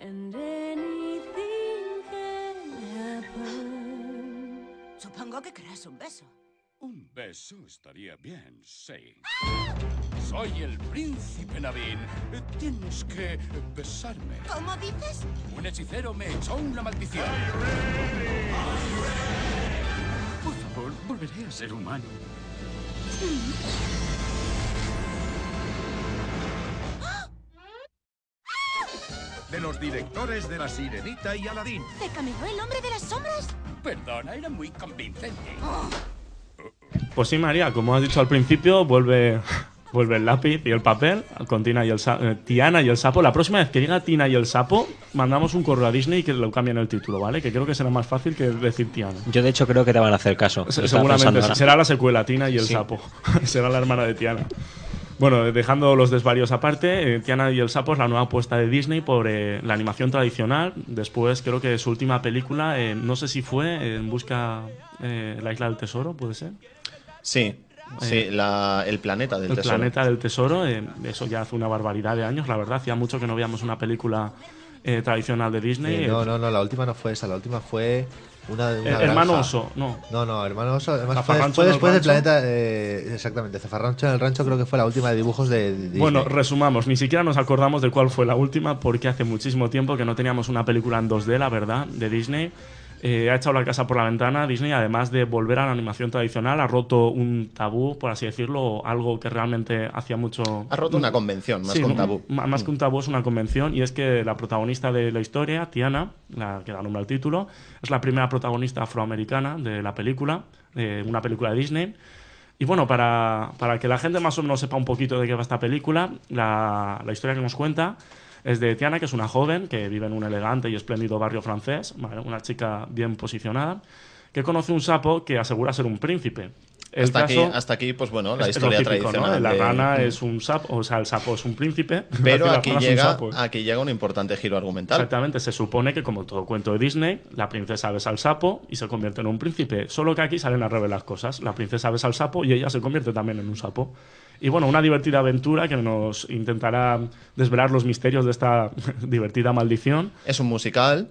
And anything can happen. Supongo que querrás un beso. Un beso estaría bien, sí. Soy el príncipe Navin. Tienes que besarme. ¿Cómo dices? Un hechicero me echó una maldición. Por favor, volveré a ser humano. De los directores de La Sirenita y Aladín. ¿Te caminó el hombre de las sombras? Perdona, era muy convincente. Pues sí, María, como has dicho al principio, vuelve, vuelve el lápiz y el papel con Tina y el eh, Tiana y el sapo. La próxima vez que diga Tina y el sapo, mandamos un correo a Disney y que lo cambien el título, ¿vale? Que creo que será más fácil que decir Tiana. Yo, de hecho, creo que te van a hacer caso. Se- Seguramente será la secuela, Tina y el Sí. sapo. será la hermana de Tiana. Bueno, dejando los desvaríos aparte, eh, Tiana y el sapo es la nueva apuesta de Disney por eh, la animación tradicional. Después, creo que su última película, eh, no sé si fue En busca la isla del tesoro, ¿puede ser? Sí, sí, la- el planeta del el tesoro. planeta del tesoro, eh, eso ya hace una barbaridad de años, la verdad, hacía mucho que no veíamos una película eh, tradicional de Disney. Sí, eh, no, no, no, la última no fue esa. La última fue Una, una Eh, hermano granja. oso, no. No, no, hermano oso. Además, fue, el después del planeta. eh, exactamente, Zafarrancho en el rancho creo que fue la última de dibujos de, de Disney. Bueno, resumamos, ni siquiera nos acordamos de cuál fue la última porque hace muchísimo tiempo que no teníamos una película en 2D, la verdad, de Disney. Eh, ha echado la casa por la ventana Disney, además de volver a la animación tradicional, ha roto un tabú, por así decirlo, algo que realmente hacía mucho... Ha roto una convención, más Sí, que un tabú. Más que un tabú es una convención y es que la protagonista de la historia, Tiana, la que da nombre al título, es la primera protagonista afroamericana de la película, de una película de Disney. Y bueno, para, para que la gente más o menos sepa un poquito de qué va esta película, la, la historia que nos cuenta es de Tiana, que es una joven que vive en un elegante y espléndido barrio francés, una chica bien posicionada, que conoce un sapo que asegura ser un príncipe. El Hasta, aquí, hasta aquí, pues bueno, la historia típico, ¿no? tradicional. La de- rana es un sapo, o sea, el sapo es un príncipe. Pero aquí llega, sapo. aquí llega un importante giro argumental. Exactamente, se supone que como todo cuento de Disney, la princesa besa al sapo y se convierte en un príncipe. Solo que aquí salen a revelar cosas. La princesa besa al sapo y ella se convierte también en un sapo. Y bueno, una divertida aventura que nos intentará desvelar los misterios de esta divertida maldición. Es un musical.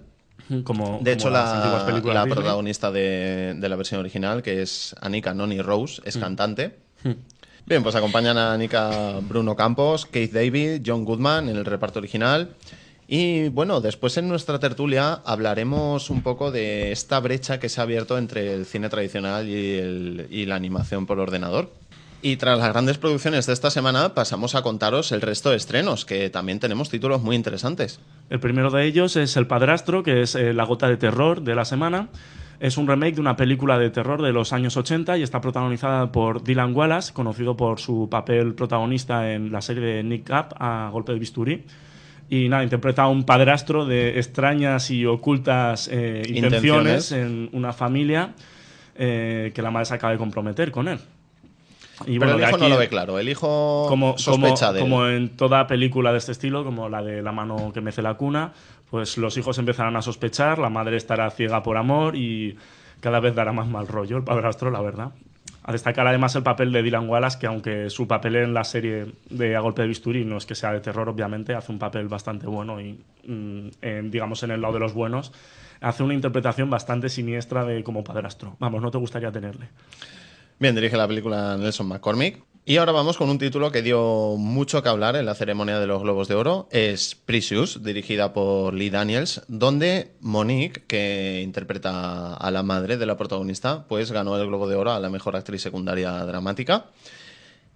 Como, De hecho, como la, la protagonista de, de la versión original, que es Anika Noni Rose, es Mm. cantante. Mm. Bien, pues acompañan a Anika Bruno Campos, Keith David, John Goodman en el reparto original. Y bueno, después en nuestra tertulia hablaremos un poco de esta brecha que se ha abierto entre el cine tradicional y, el- y la animación por ordenador. Y tras las grandes producciones de esta semana, pasamos a contaros el resto de estrenos, que también tenemos títulos muy interesantes. El primero de ellos es El Padrastro, que es eh, la gota de terror de la semana. Es un remake de una película de terror de los años 80 y está protagonizada por Dylan Wallace, conocido por su papel protagonista en la serie de Nick Up a golpe de bisturí. Y nada, interpreta a un padrastro de extrañas y ocultas eh, intenciones, Intenciones. en una familia eh, que la madre se acaba de comprometer con él. Y Pero bueno, el hijo no aquí- lo ve claro. El hijo como, sospecha como, de como en toda película de este estilo, como la de La mano que mece la cuna, pues los hijos empezarán a sospechar, la madre estará ciega por amor y cada vez dará más mal rollo el padrastro, la verdad. A destacar además el papel de Dylan Wallace, que aunque su papel en la serie de A Golpe de Bisturí no es que sea de terror, obviamente, hace un papel bastante bueno y, mm, en, digamos, en el lado de los buenos, hace una interpretación bastante siniestra de como padrastro. Vamos, no te gustaría tenerle. Bien, dirige la película Nelson McCormick. Y ahora vamos con un título que dio mucho que hablar en la ceremonia de los Globos de Oro. Es Precious, dirigida por Lee Daniels, donde Monique, que interpreta a la madre de la protagonista, pues ganó el Globo de Oro a la mejor actriz secundaria dramática.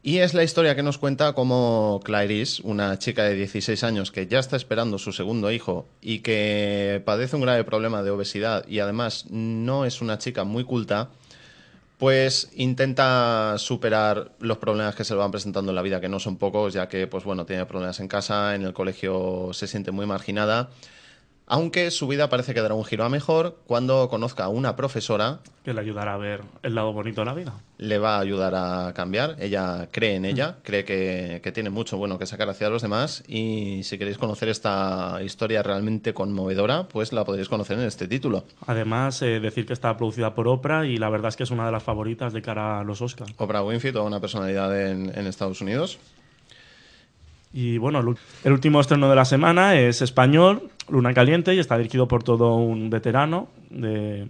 Y es la historia que nos cuenta cómo Clarice, una chica de 16 años que ya está esperando su segundo hijo y que padece un grave problema de obesidad y además no es una chica muy culta, pues intenta superar los problemas que se le van presentando en la vida, que no son pocos, ya que pues bueno, tiene problemas en casa, en el colegio se siente muy marginada. Aunque su vida parece que dará un giro a mejor cuando conozca a una profesora Que le ayudará a ver el lado bonito de la vida. le va a ayudar a cambiar. Ella cree en ella, Mm. cree que, que tiene mucho bueno que sacar hacia los demás. Y si queréis conocer esta historia realmente conmovedora, pues la podréis conocer en este título. Además, eh, decir que está producida por Oprah y la verdad es que es una de las favoritas de cara a los Oscars. Oprah Winfrey, toda una personalidad en, en Estados Unidos. Y bueno, el último estreno de la semana es español, Luna Caliente, y está dirigido por todo un veterano de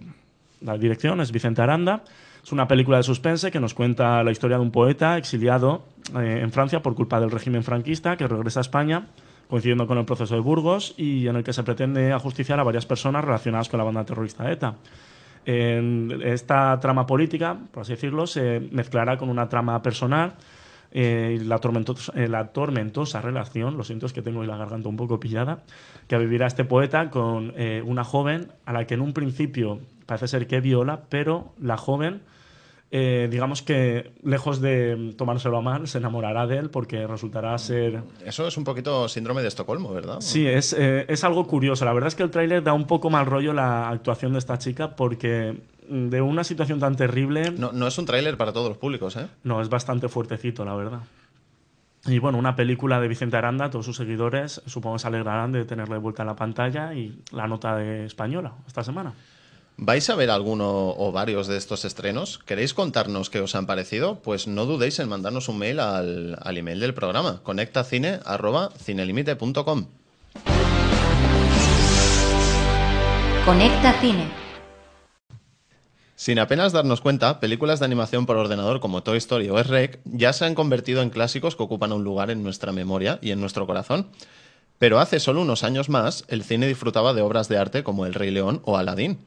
la dirección, es Vicente Aranda. Es una película de suspense que nos cuenta la historia de un poeta exiliado eh, en Francia por culpa del régimen franquista que regresa a España coincidiendo con el proceso de Burgos y en el que se pretende ajusticiar a varias personas relacionadas con la banda terrorista ETA. En esta trama política, por así decirlo, se mezclará con una trama personal eh, y la, tormentosa, eh, la tormentosa relación, lo siento, es que tengo la garganta un poco pillada, que vivirá este poeta con eh, una joven a la que en un principio parece ser que viola, pero la joven, digamos que lejos de tomárselo a mal, se enamorará de él porque resultará ser Eso es un poquito síndrome de Estocolmo, ¿verdad? Sí, es, es algo curioso. La verdad es que el tráiler da un poco mal rollo la actuación de esta chica porque de una situación tan terrible... No, no es un tráiler para todos los públicos, ¿eh? No, es bastante fuertecito, la verdad. Y bueno, una película de Vicente Aranda, todos sus seguidores supongo que se alegrarán de tenerle de vuelta en la pantalla y la nota de española esta semana. ¿Vais a ver alguno o varios de estos estrenos? ¿Queréis contarnos qué os han parecido? Pues no dudéis en mandarnos un mail al, al email del programa, conectacine.cinelimite.com. Conecta Cine. Sin apenas darnos cuenta, películas de animación por ordenador como Toy Story o Shrek ya se han convertido en clásicos que ocupan un lugar en nuestra memoria y en nuestro corazón. Pero hace solo unos años más, el cine disfrutaba de obras de arte como El Rey León o Aladdin.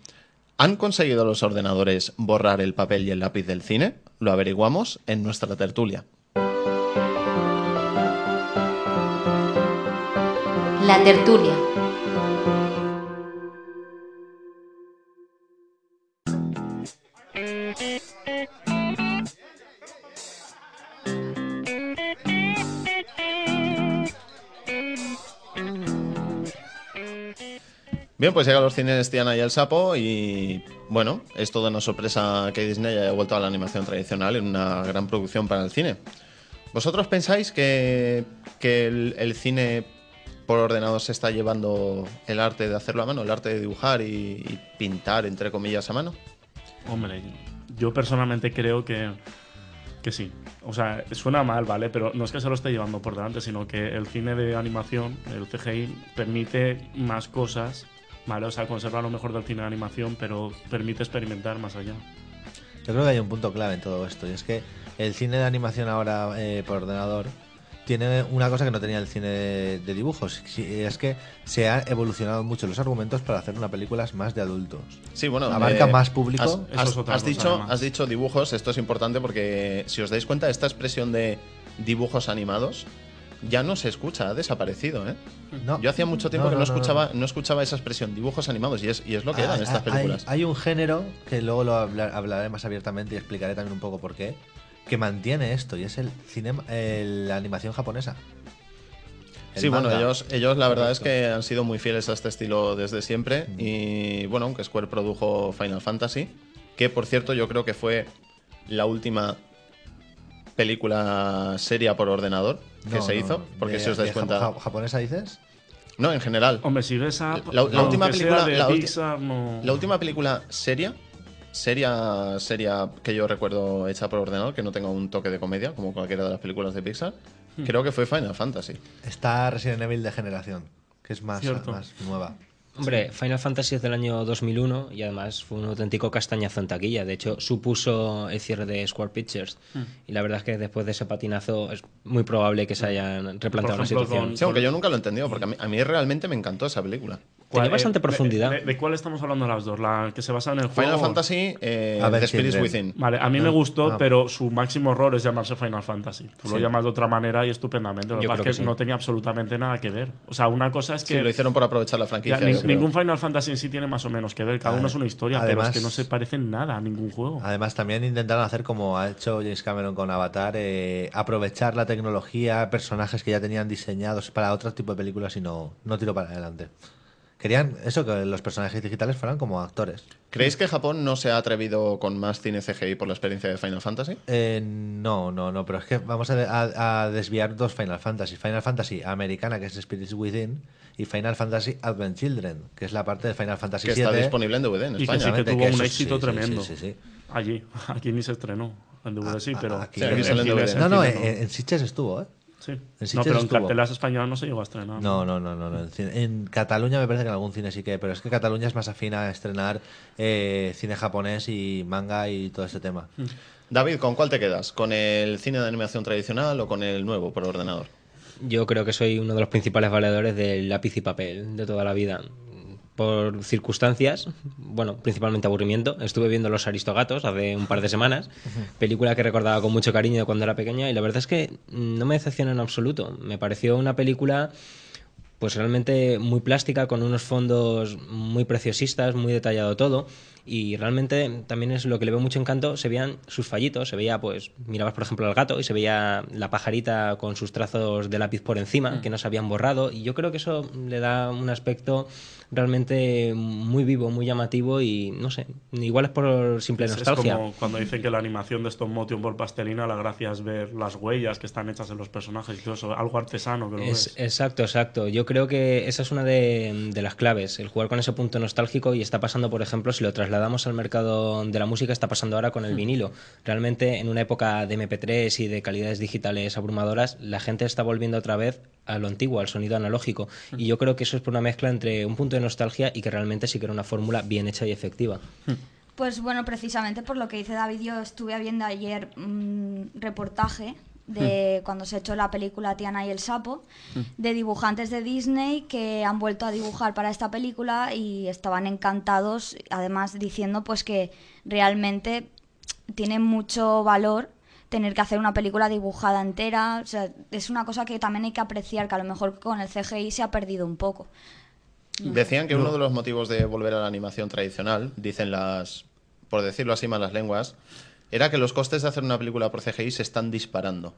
¿Han conseguido los ordenadores borrar el papel y el lápiz del cine? Lo averiguamos en nuestra tertulia. La tertulia. Bien, pues llega a los cines Tiana y el Sapo y bueno, es toda una sorpresa que Disney haya vuelto a la animación tradicional en una gran producción para el cine. ¿Vosotros pensáis que, que el, cine por ordenador se está llevando el arte de hacerlo a mano, el arte de dibujar y, y pintar, entre comillas, a mano? Hombre, yo personalmente creo que, que sí. O sea, suena mal, ¿vale? Pero no es que se lo esté llevando por delante, sino que el cine de animación, el CGI, permite más cosas, ¿vale? O sea, conserva lo mejor del cine de animación, pero permite experimentar más allá. Yo creo que hay un punto clave en todo esto, y es que el cine de animación ahora eh, por ordenador tiene una cosa que no tenía el cine de, de dibujos, y es que se han evolucionado mucho los argumentos para hacer una película más de adultos. Sí, bueno, abarca eh, más público. Has, dicho, además. has dicho dibujos, esto es importante porque si os dais cuenta, esta expresión de dibujos animados ya no se escucha, ha desaparecido, ¿eh? No. Yo hacía mucho tiempo No, que no, escuchaba, no. escuchaba esa expresión, dibujos animados, y es, y es lo que eran Hay- estas hay- películas. Hay, un género que luego lo habla- hablaré más abiertamente y explicaré también un poco por qué, que mantiene esto y es el cinema, el- la animación japonesa. El Sí, bueno, ellos, ellos la verdad es que han sido muy fieles a este estilo desde siempre. Y bueno, aunque Square produjo Final Fantasy, que por cierto yo creo que fue la última película seria por ordenador que No, se no, hizo. Porque De- si os dais cuenta. ja- japonesa dices? No, en general. Hombre, si ves a. La, la última película. La, ulti- Pixar, no- la última película seria. Seria, seria que yo recuerdo hecha por ordenador, que no tenga un toque de comedia, como cualquiera de las películas de Pixar, Hmm. creo que fue Final Fantasy. Está Resident Evil de generación, que es más, más nueva. Hombre, Final Fantasy es del año 2001 y además fue un auténtico castañazo en taquilla. De hecho, supuso el cierre de Square Pictures. Hmm. Y la verdad es que después de ese patinazo es muy probable que se hayan replanteado la situación. con- Sí, aunque yo nunca lo he entendido, porque a mí, a mí realmente me encantó esa película. ¿Cuál- bastante eh, profundidad. De, de- de cuál estamos hablando las dos? ¿La que se basa en el juego? Final Fantasy, eh, A ver, The. Within. Vale, a mí me gustó, Ah. pero su máximo error es llamarse Final Fantasy. Tú lo llamas de otra manera y estupendamente. Lo que pasa es que sí. no tenía absolutamente nada que ver. O sea, una cosa es que. Sí, lo hicieron por aprovechar la ya, franquicia. ni- ningún Final Fantasy en sí tiene más o menos que ver. Cada uno es una historia, pero Además- es que no se parecen nada a ningún juego. Además, también intentaron hacer como ha hecho James Cameron con Avatar, eh, aprovechar la tecnología, personajes que ya tenían diseñados para otro tipo de películas y no, no tiró para adelante. Querían eso, que los personajes digitales fueran como actores. ¿Creéis que Japón no se ha atrevido con más cine CGI por la experiencia de Final Fantasy? Eh, no, no, no, pero es que vamos a, a- a desviar dos Final Fantasy. Final Fantasy americana, que es Spirits Within, y Final Fantasy Advent Children, que es la parte de Final Fantasy Que VII. está disponible en DVD en Y que España. sí que tuvo que un éxito sí, tremendo. sí, sí, sí. Allí. Aquí ni se estrenó. En DVD sí, pero. aquí- en No, no, en, en Sitges estuvo, ¿eh? Sí. en No, pero en estuvo. cartelas españolas no se llegó a estrenar. No, no, no, no. no. En, cine- en Cataluña me parece que en algún cine sí que, pero es que Cataluña es más afina a estrenar eh, cine japonés y manga y todo este tema. David, ¿con cuál te quedas? ¿Con el cine de animación tradicional o con el nuevo por ordenador? Yo creo que soy uno de los principales valedores del lápiz y papel de toda la vida. Por circunstancias, bueno, principalmente aburrimiento, estuve viendo Los Aristogatos hace un par de semanas, película que recordaba con mucho cariño de cuando era pequeña y la verdad es que no me decepciona en absoluto. Me pareció una película pues realmente muy plástica, con unos fondos muy preciosistas, muy detallado todo. Y realmente también es lo que le veo mucho encanto, se veían sus fallitos, se veía, pues, mirabas por ejemplo al gato y se veía la pajarita con sus trazos de lápiz por encima, que no se habían borrado. Y yo creo que eso le da un aspecto realmente muy vivo, muy llamativo y no sé, igual es por simple Es, es nostalgia. como cuando dicen que la animación de stop motion por pastelina, la gracia es ver las huellas que están hechas en los personajes y todo eso, algo artesano que lo Es- ves. exacto, exacto. Yo creo que esa es una de, de las claves, el jugar con ese punto nostálgico y está pasando, por ejemplo, si lo trasladamos al mercado de la música, está pasando ahora con el vinilo. Realmente en una época de MP3 y de calidades digitales abrumadoras, la gente está volviendo otra vez a lo antiguo, al sonido analógico. Y yo creo que eso es por una mezcla entre un punto de nostalgia y que realmente sí que era una fórmula bien hecha y efectiva. Pues bueno, precisamente por lo que dice David, yo estuve viendo ayer un reportaje de cuando se echó la película Tiana y el sapo, de dibujantes de Disney que han vuelto a dibujar para esta película y estaban encantados, además diciendo pues que realmente tiene mucho valor tener que hacer una película dibujada entera, o sea, es una cosa que también hay que apreciar, que a lo mejor con el CGI se ha perdido un poco. Decían que uno de los motivos de volver a la animación tradicional, dicen las, por decirlo así, malas lenguas, era que los costes de hacer una película por CGI se están disparando.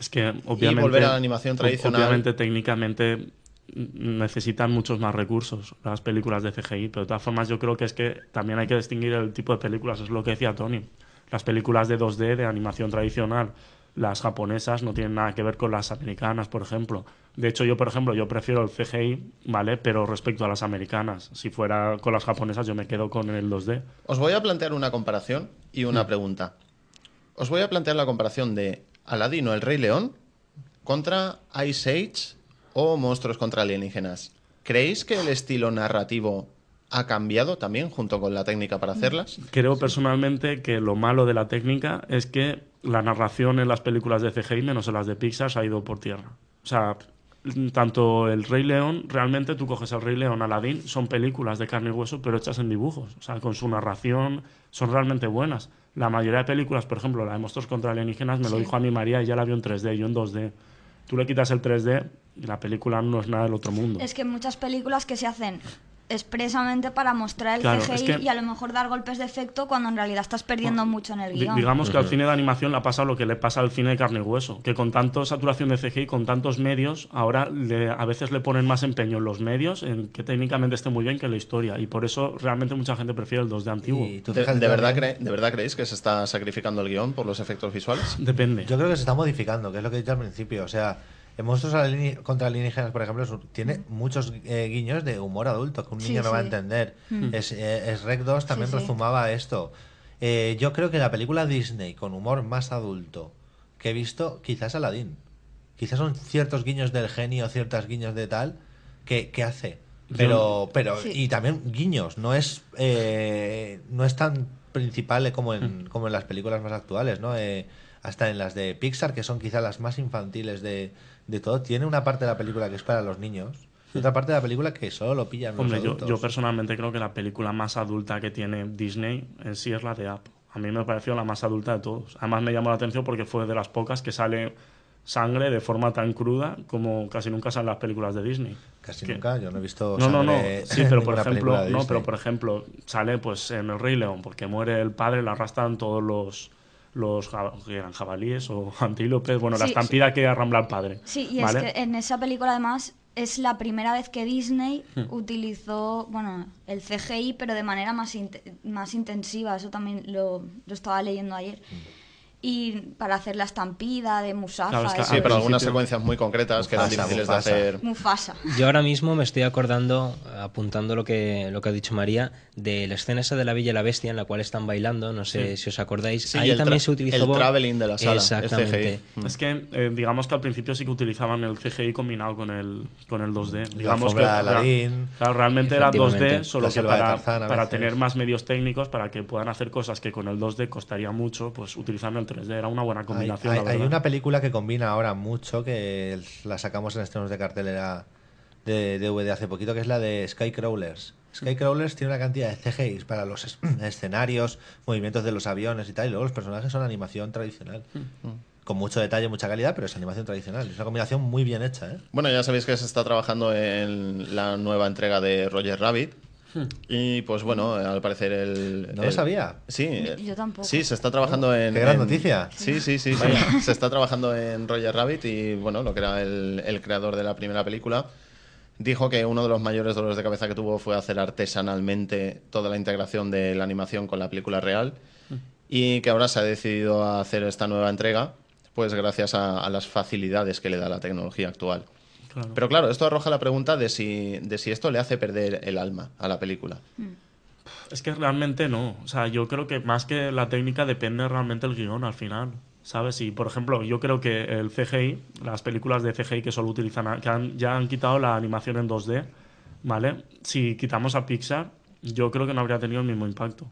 Es que obviamente. Y volver a la animación tradicional. Obviamente, técnicamente necesitan muchos más recursos las películas de CGI, pero de todas formas yo creo que es que también hay que distinguir el tipo de películas, es lo que decía Tony. Las películas de 2D, de animación tradicional, las japonesas no tienen nada que ver con las americanas, por ejemplo. De hecho, yo, por ejemplo, yo prefiero el CGI, ¿vale? Pero respecto a las americanas, si fuera con las japonesas, yo me quedo con el 2D. Os voy a plantear una comparación y una pregunta. Os voy a plantear la comparación de Aladino, el Rey León, contra Ice Age o Monstruos contra alienígenas. ¿Creéis que el estilo narrativo ha cambiado también junto con la técnica para hacerlas? Creo personalmente que lo malo de la técnica es que la narración en las películas de CGI, menos en las de Pixar, se ha ido por tierra. O sea, tanto El Rey León, realmente tú coges El Rey León, Aladdin, son películas de carne y hueso, pero hechas en dibujos. O sea, con su narración son realmente buenas. La mayoría de películas, por ejemplo, la de Monstruos contra Alienígenas, me lo dijo a mi María y ya la vio en 3D, yo en 2D. Tú le quitas el 3D y la película no es nada del otro mundo. Es que muchas películas que se hacen expresamente para mostrar el Claro, CGI es que- y a lo mejor dar golpes de efecto cuando en realidad estás perdiendo mucho en el guion. Digamos que al cine de animación le ha pasado lo que le pasa al cine de carne y hueso, que con tanta saturación de CGI, con tantos medios, ahora le- a veces le ponen más empeño en los medios, en que técnicamente esté muy bien que en la historia, y por eso realmente mucha gente prefiere el 2D antiguo. ¿De, de verdad cre- ¿De verdad creéis que se está sacrificando el guion por los efectos visuales? Depende. Yo creo que se está modificando, que es lo que he dicho al principio. O sea, en Monstruos contra alienígenas, por ejemplo, tiene muchos eh, guiños de humor adulto que un Sí, niño no va a entender. Mm. Es, eh, es Rec 2 también Sí, sí. rezumaba esto. Eh, yo creo que la película Disney con humor más adulto que he visto, quizás Aladdin. Quizás son ciertos guiños del genio, ciertos guiños de tal, que, que hace. Pero, pero Sí. y también guiños, no es eh, no es tan principal como en, como en las películas más actuales, ¿no? Hasta en las de Pixar, que son quizá las más infantiles de, de todo, tiene una parte de la película que es para los niños y otra parte de la película que solo lo pillan los Hombre, yo, adultos. yo personalmente creo que la película más adulta que tiene Disney en sí es la de Up. A mí me pareció la más adulta de todos. Además me llamó la atención porque fue de las pocas que sale sangre de forma tan cruda como casi nunca salen las películas de Disney. Casi Que- nunca, yo no he visto No, no, no. Sí, pero por ejemplo, no, pero por ejemplo sale pues en el Rey León porque muere el padre, le arrastran todos los los eran jabalíes o antílopes, bueno, la Sí, estampida que arrambla al padre. Sí, y ¿vale? es que en esa película además es la primera vez que Disney Hmm. utilizó, bueno, el CGI, pero de manera más, más intensiva. Eso también lo, lo estaba leyendo ayer. Y para hacer la estampida de Musafa. Claro, es que eso Sí, pero algunas secuencias muy concretas que eran Mufasa, difíciles Mufasa. de hacer. Mufasa. Yo ahora mismo me estoy acordando, apuntando lo que, lo que ha dicho María, de la escena esa de la Bella y la Bestia en la cual están bailando, no sé Sí. si os acordáis. Sí, Ahí también se utilizó... el traveling de la sala, Exactamente. el Es que eh, digamos que al principio sí que utilizaban el CGI combinado con el, con el 2D. La Digamos que de Aladdin. claro, realmente era 2D, Efectivamente. solo La que para, Tarzán para tener más medios técnicos, para que puedan hacer cosas que con el 2D costaría mucho, pues utilizando el 3D. Era una buena Hay, combinación, hay- la hay verdad. una película que combina ahora mucho, que la sacamos en estrenos de cartelera de DVD hace poquito, que es la de Skycrawlers. Skycrawlers tiene una cantidad de CGIs para los es- escenarios, movimientos de los aviones y tal, y luego los personajes son animación tradicional. Con mucho detalle, mucha calidad, pero es animación tradicional. Es una combinación muy bien hecha, ¿eh? Bueno, ya sabéis que se está trabajando en la nueva entrega de Roger Rabbit. Y pues bueno, al parecer el. No lo sabía. Sí, eh, Yo tampoco. Sí, se está trabajando en. Qué gran en- noticia. Sí, sí, sí. sí. se está trabajando en Roger Rabbit y bueno, lo que era el, el creador de la primera película. Dijo que uno de los mayores dolores de cabeza que tuvo fue hacer artesanalmente toda la integración de la animación con la película real y que ahora se ha decidido a hacer esta nueva entrega, pues gracias a, a las facilidades que le da la tecnología actual. Claro. Pero claro, esto arroja la pregunta de si, de si esto le hace perder el alma a la película. Es que realmente no. O sea, yo creo que más que la técnica depende realmente el guion al final. ¿Sabes? Y por ejemplo, yo creo que el CGI, las películas de CGI que solo utilizan, que han- ya han quitado la animación en 2D, ¿vale? Si quitamos a Pixar, yo creo que no habría tenido el mismo impacto.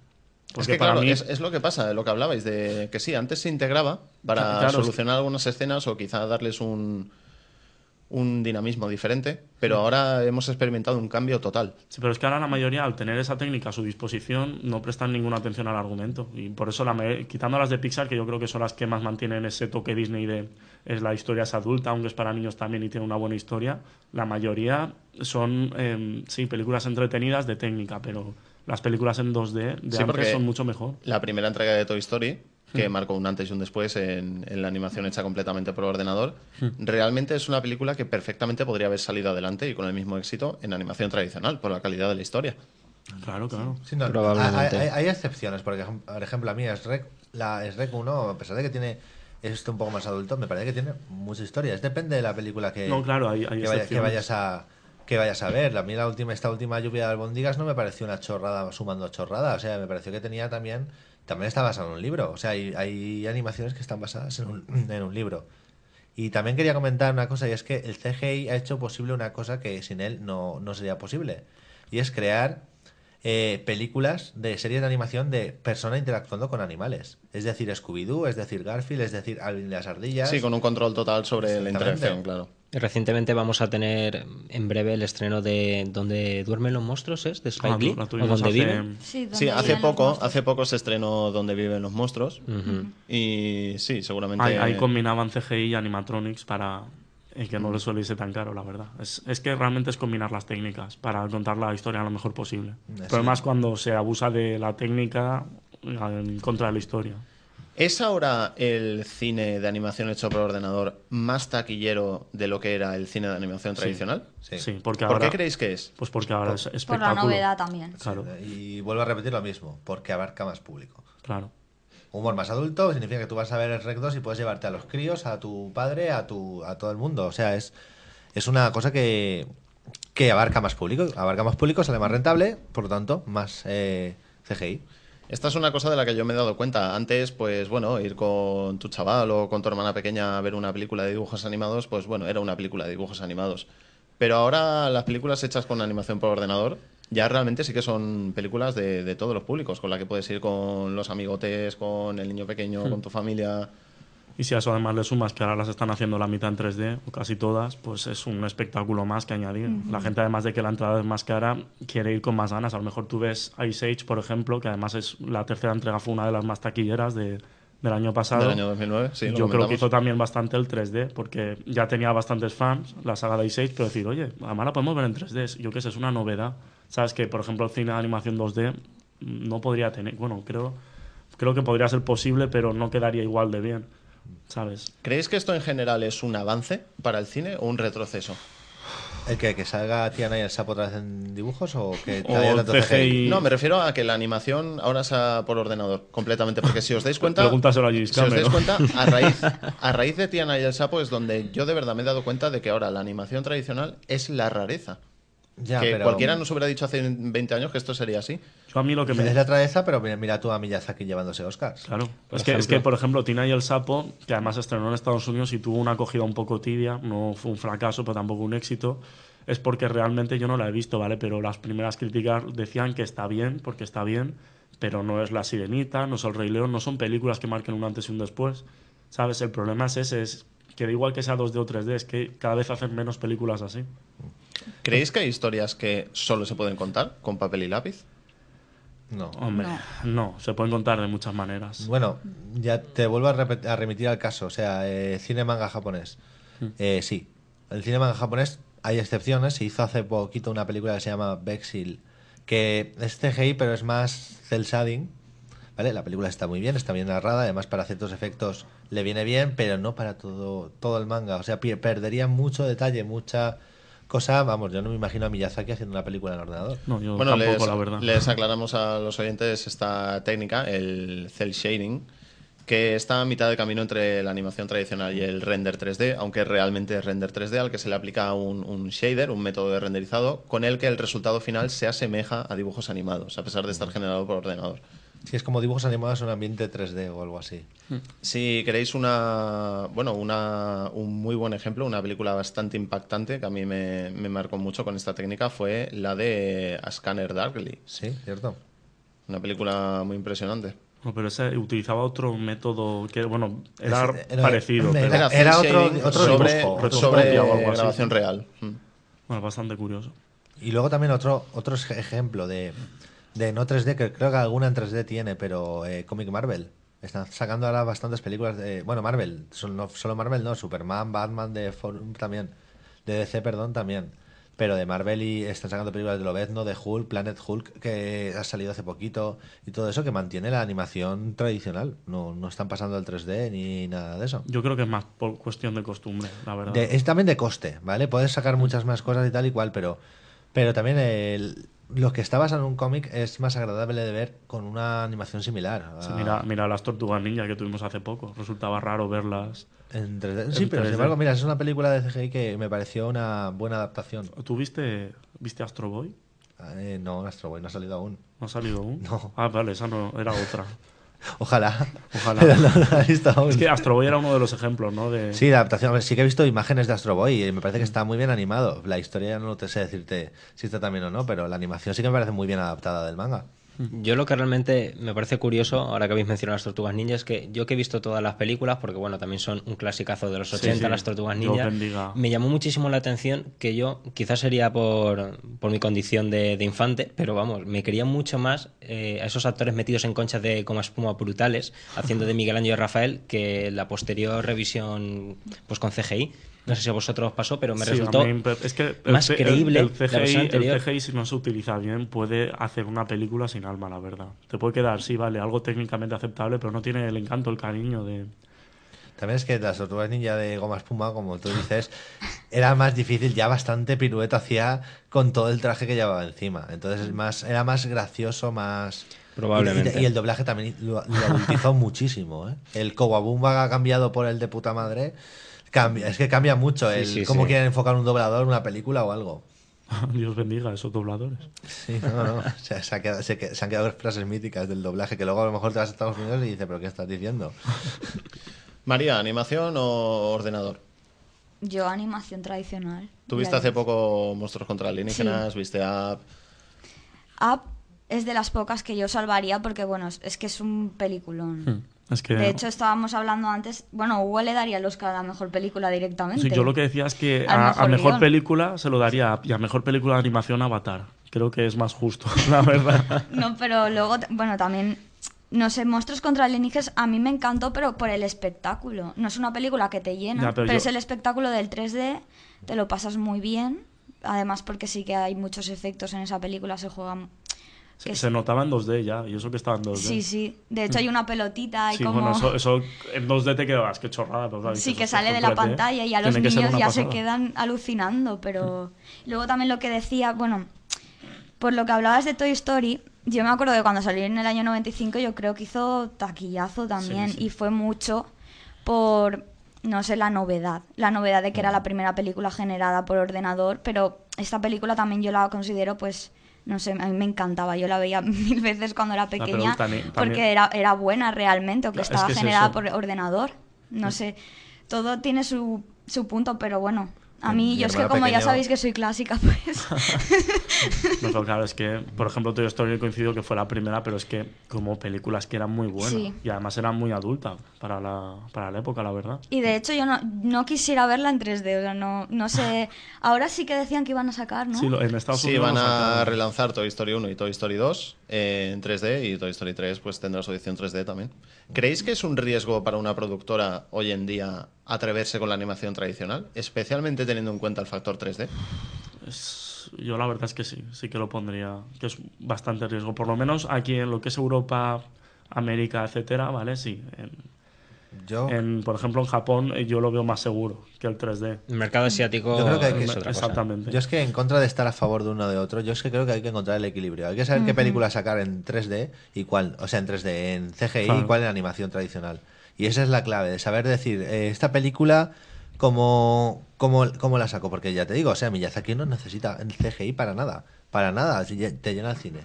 Es que para claro, mí- es, es lo que pasa, lo que hablabais, de que sí, antes se integraba para Claro, es- solucionar algunas escenas o quizá darles un, un dinamismo diferente, pero ahora hemos experimentado un cambio total. Sí, pero es que ahora la mayoría, al tener esa técnica a su disposición, no prestan ninguna atención al argumento. Y por eso, la quitando las de Pixar, que yo creo que son las que más mantienen ese toque Disney de es la historia es adulta, aunque es para niños también y tiene una buena historia, la mayoría son, eh, sí, películas entretenidas de técnica, pero las películas en 2D de Sí, antes son mucho mejor. La primera entrega de Toy Story, que Hmm. marcó un antes y un después en, en la animación hecha completamente por ordenador, Hmm. realmente es una película que perfectamente podría haber salido adelante y con el mismo éxito en animación tradicional, por la calidad de la historia. Claro, claro. Sí, no, Probablemente. Hay, hay- hay excepciones, por ejemplo, por ejemplo a mí Shrek, la Shrek 1, a pesar de que tiene esto un poco más adulto, me parece que tiene mucha historia. Es depende de la película que, No, claro, hay- hay que, vaya- que excepciones. vayas a que vayas a ver. A mí la última, esta última lluvia de albóndigas no me pareció una chorrada sumando chorrada. O sea, me pareció que tenía también, también está basado en un libro. O sea, hay, hay animaciones que están basadas en un, en un libro. Y también quería comentar una cosa, y es que el CGI ha hecho posible una cosa que sin él no, no sería posible. Y es crear eh, películas de series de animación de persona interactuando con animales. Es decir, Scooby-Doo, es decir, Garfield, es decir, Alvin y las ardillas. Sí, con un control total sobre la interacción, claro. Recientemente vamos a tener en breve el estreno de Donde duermen los monstruos, ¿es? De Spike Ah, Lee, o tuvimos Donde hace- viven. Sí, donde Sí, hace poco, hace poco se estrenó Donde viven los monstruos y sí, seguramente... Ahí, ahí combinaban CGI y animatronics para eh, que no les suele irse tan caro, la verdad. Es, es que realmente es combinar las técnicas para contar la historia lo mejor posible. Sí. Pero más cuando se abusa de la técnica en contra de la historia. ¿Es ahora el cine de animación hecho por ordenador más taquillero de lo que era el cine de animación Sí. tradicional? Sí. Sí, porque ¿Por ahora, qué creéis que es? Pues porque ahora es Por la novedad también. Claro, Y vuelvo a repetir lo mismo, porque abarca más público. claro. Humor más adulto significa que tú vas a ver el Rec 2 y puedes llevarte a los críos, a tu padre, a tu a todo el mundo. O sea, es, es una cosa que, que abarca más público. Abarca más público, sale más rentable, por lo tanto, más eh, CGI. Esta es una cosa de la que yo me he dado cuenta. Antes, pues bueno, ir con tu chaval o con tu hermana pequeña a ver una película de dibujos animados, pues bueno, era una película de dibujos animados. Pero ahora las películas hechas con animación por ordenador ya realmente sí que son películas de, de todos los públicos, con la que puedes ir con los amigotes, con el niño pequeño, Hmm. con tu familia. Y si a eso además le sumas que ahora las están haciendo la mitad en 3D, o casi todas, pues es un espectáculo más que añadir. La gente, además de que la entrada es más cara, quiere ir con más ganas. A lo mejor tú ves Ice Age, por ejemplo, que además es la tercera entrega, fue una de las más taquilleras de- del año pasado. Del año 2009, sí, lo Yo creo comentamos. que hizo también bastante el 3D, porque ya tenía bastantes fans la saga de Ice Age, pero decir, oye, además la podemos ver en 3D. Yo qué sé, es una novedad. Sabes que, por ejemplo, el cine de animación 2D no podría tener. Bueno, creo, creo que podría ser posible, pero no quedaría igual de bien. ¿Sabes? ¿Creéis que esto en general es un avance para el cine o un retroceso? ¿El que, que salga Tiana y el sapo otra vez en dibujos o que O CGI. No, me refiero a que la animación ahora sea por ordenador, completamente. Porque si os dais cuenta. Pregúntaselo a James Si os dais cuenta, a raíz, a raíz de Tiana y el Sapo es donde yo de verdad me he dado cuenta de que ahora la animación tradicional es la rareza. Ya, que pero- cualquiera nos hubiera dicho hace 20 años que esto sería así. Yo a mí lo que me... Es la travesa, pero mira, mira tú a Miyazaki llevándose Oscars. Claro. Es que, es que, por ejemplo, Tina y el Sapo, que además se estrenó en Estados Unidos y tuvo una acogida un poco tibia, no fue un fracaso, pero tampoco un éxito, es porque realmente yo no la he visto, ¿vale? Pero las primeras críticas decían que está bien, porque está bien, pero no es La Sirenita, no es El Rey León, no son películas que marquen un antes y un después. ¿Sabes? El problema es ese, es que da igual que sea 2D o 3D, es que cada vez hacen menos películas así. ¿Creéis que hay historias que solo se pueden contar con papel y lápiz? No. Hombre, no, se pueden contar de muchas maneras. Bueno, ya te vuelvo a, a remitir al caso, o sea, eh, cine manga japonés. Eh, sí, el cine manga japonés hay excepciones. Se hizo hace poquito una película que se llama Bexil, que es CGI, pero es más cel shading. ¿Vale? La película está muy bien, está bien narrada, además para ciertos efectos le viene bien, pero no para todo, todo el manga. O sea, perdería mucho detalle, mucha cosa. Vamos, yo no me imagino a Miyazaki haciendo una película en ordenador. No, yo Bueno, tampoco, les, la verdad. les aclaramos a los oyentes esta técnica, el cel shading, que está a mitad de camino entre la animación tradicional y el render 3D, aunque realmente es render 3D al que se le aplica un, un shader, un método de renderizado, con el que el resultado final se asemeja a dibujos animados, a pesar de estar generado por ordenador. Si es como dibujos animados en un ambiente 3D o algo así. Si queréis una, bueno, una, un muy buen ejemplo, una película bastante impactante que a mí me, me marcó mucho con esta técnica fue la de A Scanner Darkly. Sí, cierto. Una película muy impresionante. No, pero ese utilizaba otro método que, bueno, era era- parecido. era- pero- era otro- otro sobre, sobre Retoscopia o algo así. grabación real. Mm. Bueno, bastante curioso. Y luego también otro, otro ej- ejemplo de, de no 3D, que creo que alguna en 3D tiene, pero eh, Comic Marvel. Están sacando ahora bastantes películas de. Bueno, Marvel, son- no, solo Marvel no, Superman, Batman de Forum también. De DC, perdón, también. Pero de Marvel y están sacando películas de Lobezno, de Hulk, Planet Hulk, que ha salido hace poquito, y todo eso que mantiene la animación tradicional. No, no están pasando al 3D ni nada de eso. Yo creo que es más por cuestión de costumbre, la verdad. De- es también de coste, ¿vale? Puedes sacar muchas más cosas y tal y cual, pero, pero también el- lo que está basado en un cómic es más agradable de ver con una animación similar. Sí, mira, mira las tortugas ninja que tuvimos hace poco. Resultaba raro verlas. en 3D. Sí, en pero sin 3D. embargo, mira, es una película de CGI que me pareció una buena adaptación. ¿Tú viste, viste Astro Boy? Eh, no, Astro Boy no ha salido aún. ¿No ha salido aún? No. Ah, vale, esa no, era otra. Ojalá. Ojalá. Es que Astro Boy era uno de los ejemplos, ¿no? De... Sí, la adaptación. A ver, Sí que he visto imágenes de Astro Boy y me parece que está muy bien animado. La historia no te sé decirte si está también o no, pero la animación sí que me parece muy bien adaptada del manga. Yo lo que realmente me parece curioso, ahora que habéis mencionado las Tortugas Ninja, es que yo que he visto todas las películas, porque bueno, también son un clasicazo de los Sí, 80, sí. las Tortugas Ninja, me llamó muchísimo la atención que yo, quizás sería por, por mi condición de, de infante, pero vamos, me quería mucho más eh, a esos actores metidos en conchas de como espuma brutales, haciendo de Miguel Ángel y Rafael, que la posterior revisión pues con CGI. No sé si a vosotros os pasó, pero me Sí, resultó mí es que el más el- creíble el, CGI, el CGI, si no se utiliza bien, puede hacer una película sin alma, la verdad. Te puede quedar, sí, vale, algo técnicamente aceptable, pero no tiene el encanto, el cariño de... También es que las tortugas ninja de goma espuma, como tú dices, era más difícil, ya bastante pirueta hacía con todo el traje que llevaba encima. Entonces es más, era más gracioso, más... Probablemente. Y, y el doblaje también lo, lo adultizó muchísimo. ¿eh? El Kowabumba ha cambiado por el de puta madre. Cambia, es que cambia mucho el Sí, sí, cómo sí. quieren enfocar un doblador, una película o algo. Dios bendiga a esos dobladores. Sí, no, no. O sea, se, ha quedado- se se han quedado frases míticas del doblaje que luego a lo mejor te vas a Estados Unidos y dices, ¿pero qué estás diciendo? María, ¿animación o ordenador? Yo animación tradicional. Tú viste La- hace poco Monstruos contra Alienígenas, Sí. viste Up. Up es de las pocas que yo salvaría porque, bueno, es- es que es un peliculón. Hmm. Es que... De hecho, estábamos hablando antes, bueno, Hugo le daría el Oscar a la mejor película directamente. Sí, yo lo que decía es que a, a mejor película se lo daría y a mejor película de animación Avatar. Creo que es más justo, la verdad. No, pero luego, bueno, también, no sé, Monstruos contra Alienígenas a mí me encantó, pero por el espectáculo. No es una película que te llena, Ya, pero pero, yo- es el espectáculo del 3D, te lo pasas muy bien. Además, porque sí que hay muchos efectos en esa película, se juegan... Se, se notaba en 2D ya, y eso que estaba en 2D. Sí, sí. De hecho, hay una pelotita y Sí, como... bueno, eso, eso en 2D te quedas, qué chorrada. claro, Sí, que "Ostras, sale de la 3D pantalla y a los niños ya se pasada". quedan alucinando, pero luego también lo que decía, bueno, por lo que hablabas de Toy Story, yo me acuerdo de cuando salió en el año 95, yo creo que hizo taquillazo también Sí, sí. y fue mucho por, no sé, la novedad, la novedad de que Mm. era la primera película generada por ordenador, pero esta película también yo la considero pues... No sé, a mí me encantaba. Yo la veía mil veces cuando era pero pequeña también- también- porque era, era buena realmente o que es estaba que generada por ordenador. No sé, todo tiene su, su punto, pero bueno, a mí, yo es que como ya pequeño- sabéis que soy clásica, pues... No, pero claro, es que, por ejemplo, Toy Story coincidido que fue la primera, pero es que como películas que eran muy buenas. Sí. Y además eran muy adultas para la, para la época, la verdad. y de hecho yo no, no quisiera verla en 3D, o sea, no, no sé... Ahora sí que decían que iban a sacar, ¿no? Sí, en Estados Sí, Unidos van lo a sacaron. relanzar Toy Story 1 y Toy Story 2 eh, en 3D y Toy Story 3 pues tendrá su edición 3D también. ¿Creéis que es un riesgo para una productora hoy en día atreverse con la animación tradicional, especialmente teniendo en cuenta el factor 3D? Es- yo la verdad es que sí, sí que lo pondría, que es bastante riesgo. Por lo menos aquí en lo que es Europa, América, etcétera, ¿vale? Sí. Yo, en, por ejemplo, en Japón eh, yo lo veo más seguro que el 3D. El mercado asiático Yo creo que hay que- es otra cosa. Exactamente. yo es que en contra de estar a favor de uno o de otro, yo es que creo que hay que encontrar el equilibrio. Hay que saber qué película sacar en 3D y cuál, o sea, en 3D, en CGI Claro. y cuál en animación tradicional. Y esa es la clave, de saber decir, eh, esta película, ¿cómo, cómo, cómo la saco? Porque ya te digo, o sea, Miyazaki no necesita el CGI para nada, para nada, te llena el cine.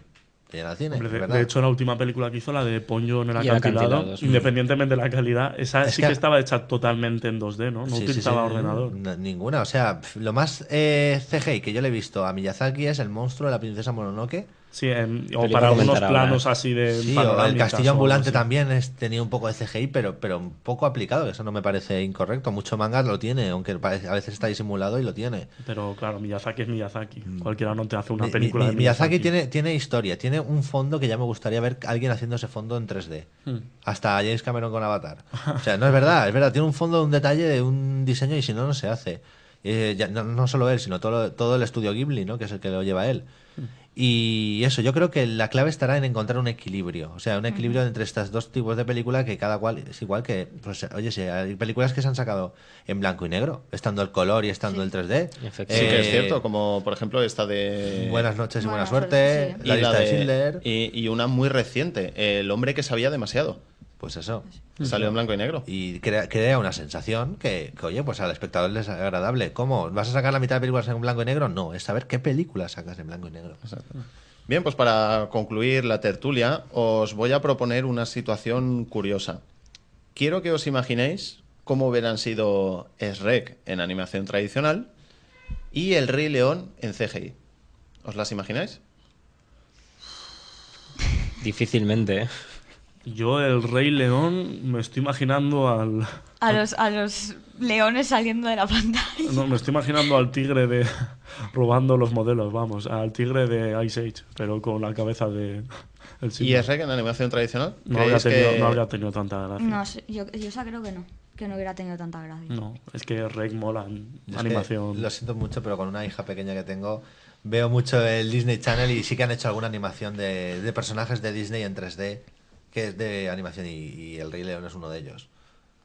Cine, Hombre, de, de hecho, la última película que hizo, la de Ponyo en el acantilado, independientemente de la calidad, esa Es sí que- que, estaba hecha totalmente en 2D, ¿no? No Sí, utilizaba sí, ordenador. no, ninguna, o sea, lo más eh, CGI que yo le he visto a Miyazaki es el monstruo de la princesa Mononoke, Sí, en- o para algunos ahora. planos así de Sí, o el castillo ambulante así. también es- tenía un poco de CGI, pero, pero un poco aplicado. Eso no me parece incorrecto. Mucho manga lo tiene, aunque parece- a veces está disimulado y lo tiene. Pero claro, Miyazaki es Miyazaki. Cualquiera no te hace una película mi- de Miyazaki tiene, tiene historia, tiene un fondo que ya me gustaría ver alguien haciendo ese fondo en 3D. Hmm. Hasta James Cameron con Avatar. O sea, no es verdad, es verdad. Tiene un fondo, un detalle de un diseño y si no, no se hace. Eh, ya- no, no solo él, sino todo, todo el estudio Ghibli, ¿no? que es el que lo lleva él. Y eso, yo creo que la clave estará en encontrar un equilibrio. O sea, un equilibrio entre estos dos tipos de película que cada cual es igual que. Pues, oye, si hay películas que se han sacado en blanco y negro, estando el color y estando el 3D. Sí que es Eh, cierto, como por ejemplo esta de... Buenas noches y buena, Buena suerte. suerte, y La la lista de de- Schindler. Y, y una muy reciente, El hombre que sabía demasiado. Pues eso. Salió en blanco y negro. Y crea, crea una sensación que, que, oye, pues al espectador le es agradable. ¿Cómo? ¿Vas a sacar la mitad de películas en blanco y negro? No, es saber qué películas sacas en blanco y negro. Bien, pues para concluir la tertulia, os voy a proponer una situación curiosa. Quiero que os imaginéis cómo hubieran sido Shrek en animación tradicional y El Rey León en CGI. ¿Os las imagináis? Difícilmente, ¿eh? Yo, el Rey León, me estoy imaginando al. A los, a los leones saliendo de la pantalla. No, me estoy imaginando al tigre de. robando los modelos, vamos. Al tigre de Ice Age, pero con la cabeza de. El ¿Y Simba. Shrek en animación tradicional? No habría, ¿Creéis tenido, que- no habría tenido tanta gracia. No yo, yo esa creo que no. Que no hubiera tenido tanta gracia. No, es que Rek mola es que animación. lo siento mucho, pero con una hija pequeña que tengo, veo mucho el Disney Channel y sí que han hecho alguna animación de, de personajes de Disney en 3D, que es de animación y, el Rey León es uno de ellos.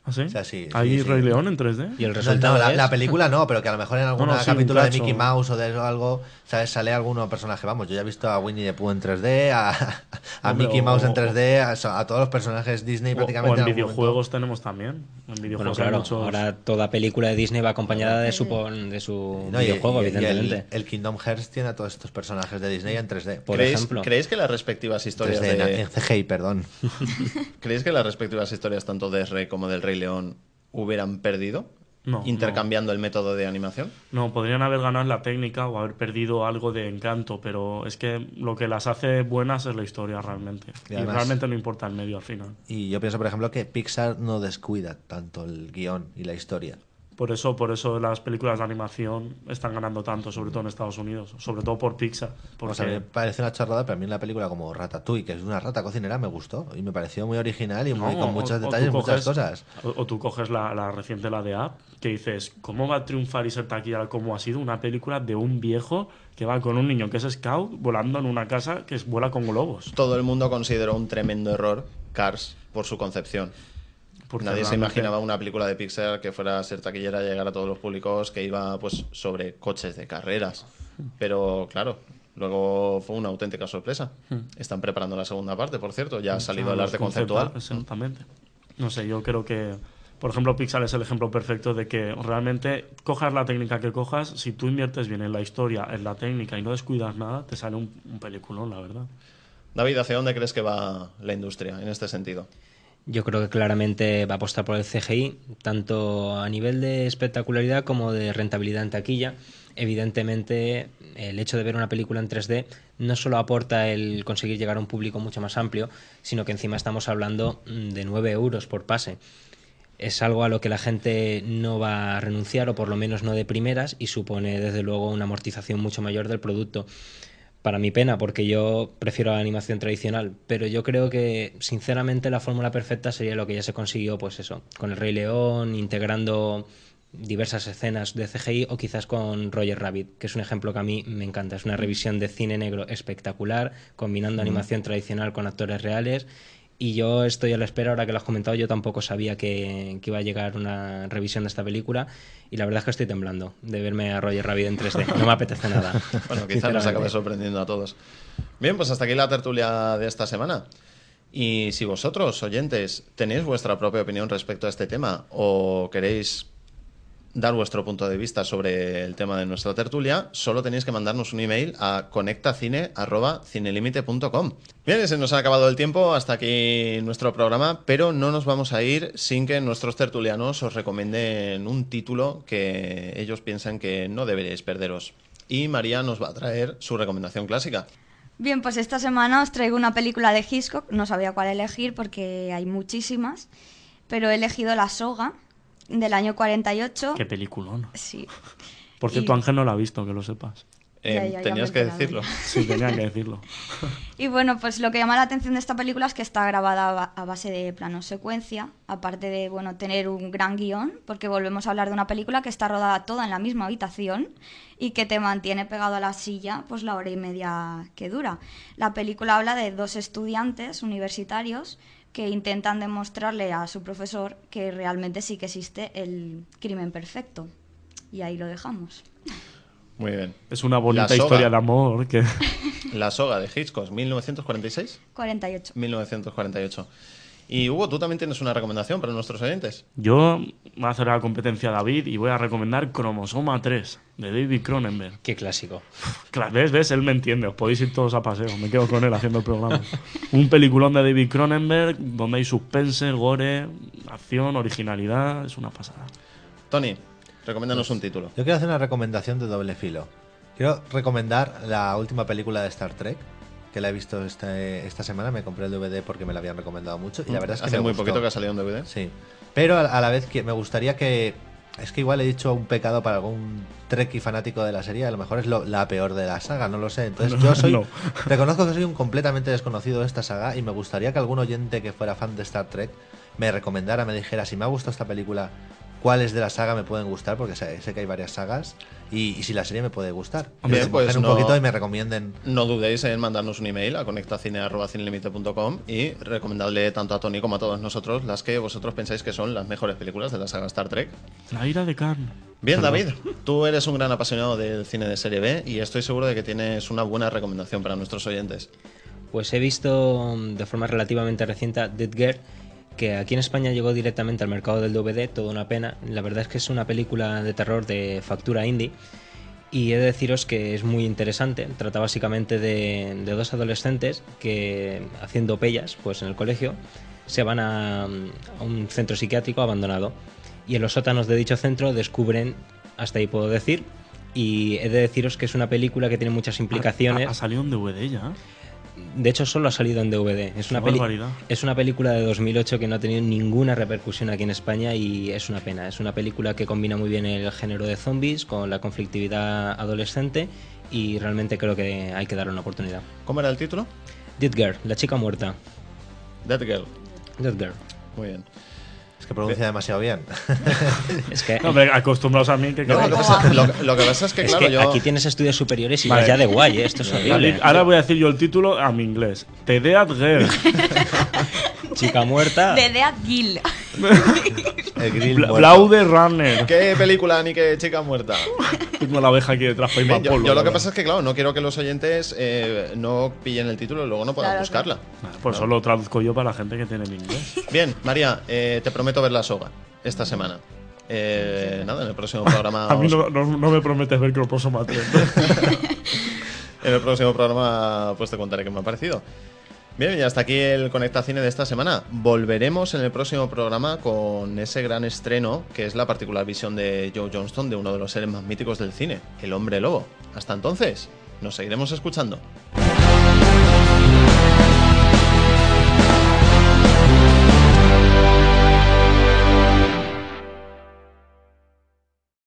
¿Ah, sí? O sea, sí, ¿Hay sí, sí. Rey León en 3D? Y el resultado no, la, es- la película no, pero que a lo mejor en algún Bueno, capítulo de. Mickey Mouse o de eso, algo, ¿sabes? Sale alguno personaje. Vamos, yo ya he visto a Winnie the Pooh en 3D, a, a Hombre, Mickey o- Mouse en 3D, a, a todos los personajes Disney O, prácticamente. o en videojuegos tenemos también. En videojuegos claro, muchos. ahora toda película de Disney va acompañada de su, de su No, videojuego, y- y el- evidentemente. el, Kingdom Hearts tiene a todos estos personajes de Disney en 3D. Por ¿Creéis, ejemplo. ¿Creéis que las respectivas historias 3D, de... en CGI, perdón. ¿Creéis que las respectivas historias tanto de Shrek como del Rey León hubieran perdido? No, Intercambiando el método de animación. No, podrían haber ganado en la técnica o haber perdido algo de encanto, pero es que lo que las hace buenas es la historia realmente. Y Y, realmente no importa el medio al final. Y yo pienso, por ejemplo, que Pixar no descuida tanto el guion y la historia. Por eso, por eso las películas de animación están ganando tanto, sobre todo en Estados Unidos, sobre todo por Pixar. O sea, me Porque parece una chorrada, pero a mí la película como Ratatouille, que es una rata cocinera, me gustó. Y me pareció muy original y muy, No, con muchos detalles, muchas coges- cosas. O, o tú coges la, la reciente, la de App, que dices, ¿cómo va a triunfar y ser taquilla como ha sido una película de un viejo que va con un niño que es scout volando en una casa que es, vuela con globos? Todo el mundo consideró un tremendo error Cars por su concepción. Nadie se imaginaba una película de Pixar que fuera a ser taquillera, llegar a todos los públicos, que iba pues sobre coches de carreras. Pero claro, luego fue una auténtica sorpresa. Hmm. Están preparando la segunda parte, por cierto. Ya ha salido Ah, el arte conceptual. Exactamente. No sé, yo creo que, por ejemplo, Pixar es el ejemplo perfecto de que realmente cojas la técnica que cojas, si tú inviertes bien en la historia, en la técnica y no descuidas nada, te sale un, un peliculón, la verdad. David, ¿hacia dónde crees que va la industria en este sentido? Yo creo que claramente va a apostar por el CGI, tanto a nivel de espectacularidad como de rentabilidad en taquilla. Evidentemente, el hecho de ver una película en 3D no solo aporta el conseguir llegar a un público mucho más amplio, sino que encima estamos hablando mm, de 9 euros por pase. Es algo a lo que la gente no va a renunciar, o por lo menos no de primeras, y supone desde luego una amortización mucho mayor del producto para mi pena, porque yo prefiero la animación tradicional, pero yo creo que sinceramente la fórmula perfecta sería lo que ya se consiguió, pues eso, con el Rey León, integrando diversas escenas de CGI o quizás con Roger Rabbit, que es un ejemplo que a mí me encanta. Es una revisión de cine negro espectacular, combinando Mm. animación tradicional con actores reales. Y yo estoy a la espera, ahora que lo has comentado, yo tampoco sabía que, que iba a llegar una revisión de esta película y la verdad es que estoy temblando de verme a Roger Rabbit en 3D. No me apetece nada. Bueno, quizás nos acabe sorprendiendo a todos. Bien, pues hasta aquí la tertulia de esta semana. Y si vosotros, oyentes, tenéis vuestra propia opinión respecto a este tema o queréis dar vuestro punto de vista sobre el tema de nuestra tertulia, solo tenéis que mandarnos un email a conectacine.cinelimite.com. Bien, se nos ha acabado el tiempo, hasta aquí nuestro programa, pero no nos vamos a ir sin que nuestros tertulianos os recomienden un título que ellos piensan que no deberíais perderos. Y María nos va a traer su recomendación clásica. Bien, pues esta semana os traigo una película de Hitchcock. No sabía cuál elegir porque hay muchísimas, pero he elegido La Soga del año 48. Qué peliculón. Sí. Por cierto, Y- Ángel no la ha visto, que lo sepas. Eh, Ya, ya, ya tenías que decirlo. Sí, tenía que decirlo. Y bueno, pues lo que llama la atención de esta película es que está grabada a ba- a base de plano secuencia, aparte de bueno tener un gran guion, porque volvemos a hablar de una película que está rodada toda en la misma habitación y que te mantiene pegado a la silla pues la hora y media que dura. La película habla de dos estudiantes universitarios que intentan demostrarle a su profesor que realmente sí que existe el crimen perfecto. Y ahí lo dejamos. Muy bien. Es una bonita historia de amor que... La soga de Hitchcock, 1946. 48. 1948. Y Hugo, tú también tienes una recomendación para nuestros oyentes. Yo voy a hacer la competencia a David y voy a recomendar Cromosoma 3 de David Cronenberg. Qué clásico. ¿ves? ¿Ves? Él me entiende. Os podéis ir todos a paseo. Me quedo con él haciendo el programa. Un peliculón de David Cronenberg donde hay suspense, gore, acción, originalidad. Es una pasada. Tony, recomiéndanos un título. Yo quiero hacer una recomendación de doble filo. Quiero recomendar la última película de Star Trek, que la he visto este- esta semana. Me compré el DVD porque me la habían recomendado mucho. Y la verdad es que Hace me muy gustó. poquito que ha salido un DVD. Sí. Pero a, la vez que me gustaría que. Es que igual he dicho un pecado para algún Trekkie fanático de la serie. A lo mejor es lo- la peor de la saga, no lo sé. Entonces yo soy. No. Reconozco que soy un completamente desconocido de esta saga y me gustaría que algún oyente que fuera fan de Star Trek me recomendara, me dijera si me ha gustado esta película, cuáles de la saga me pueden gustar, porque sé, sé que hay varias sagas, y, y si la serie me puede gustar. Bien, que se pues un no- poquito y me recomienden. No dudéis en mandarnos un email a conectacine.com y recomendadle tanto a Tony como a todos nosotros las que vosotros pensáis que son las mejores películas de la saga Star Trek. La ira de Khan. Bien, Perdón. David, tú eres un gran apasionado del cine de serie B y estoy seguro de que tienes una buena recomendación para nuestros oyentes. Pues he visto mm, de forma relativamente reciente Dead Girl, que aquí en España llegó directamente al mercado del DVD, toda una pena. La verdad es que es una película de terror de factura indie. Y he de deciros que es muy interesante. Trata básicamente de, de dos adolescentes que, haciendo pellas pues en el colegio, se van a, a un centro psiquiátrico abandonado. Y en los sótanos de dicho centro descubren, hasta ahí puedo decir, y he de deciros que es una película que tiene muchas implicaciones. Ha, ha salido un DVD ya. De hecho, solo ha salido en DVD. Es una, Qué peli- barbaridad. es una película de 2008 que no ha tenido ninguna repercusión aquí en España y es una pena. Es una película que combina muy bien el género de zombies con la conflictividad adolescente y realmente creo que hay que darle una oportunidad. ¿Cómo era el título? Dead Girl, la chica muerta. Dead Girl. Dead Girl. Muy bien. Es que pronuncia demasiado bien. Es que, No, hombre, acostumbrados a mí que... No, lo, que pasa, lo- lo que pasa es que, es claro, que yo... aquí tienes estudios superiores y Vale. ya de guay, ¿eh? esto es horrible. Ahora voy a decir yo el título a mi inglés. The Dead Girl. Chica muerta. De Dead Gill. El grill Bla- muerto. Blaude Runner. ¿Qué película ni qué chica muerta? Tengo la oveja aquí detrás para ir más yo, polvo, yo lo la que verdad. pasa es que, claro, no quiero que los oyentes eh, no pillen el título y luego no puedan Claro, buscarla. Pues solo lo traduzco yo para la gente que tiene el inglés. Bien, María, eh, te prometo ver la soga esta semana. Eh, nada, en el próximo programa. A mí os- no, no- no me prometes ver Cromosoma 3. En el próximo programa pues te contaré qué me ha parecido. Bien, y hasta aquí el Conecta Cine de esta semana. Volveremos en el próximo programa con ese gran estreno que es la particular visión de Joe Johnston de uno de los seres más míticos del cine, el hombre lobo. Hasta entonces, nos seguiremos escuchando.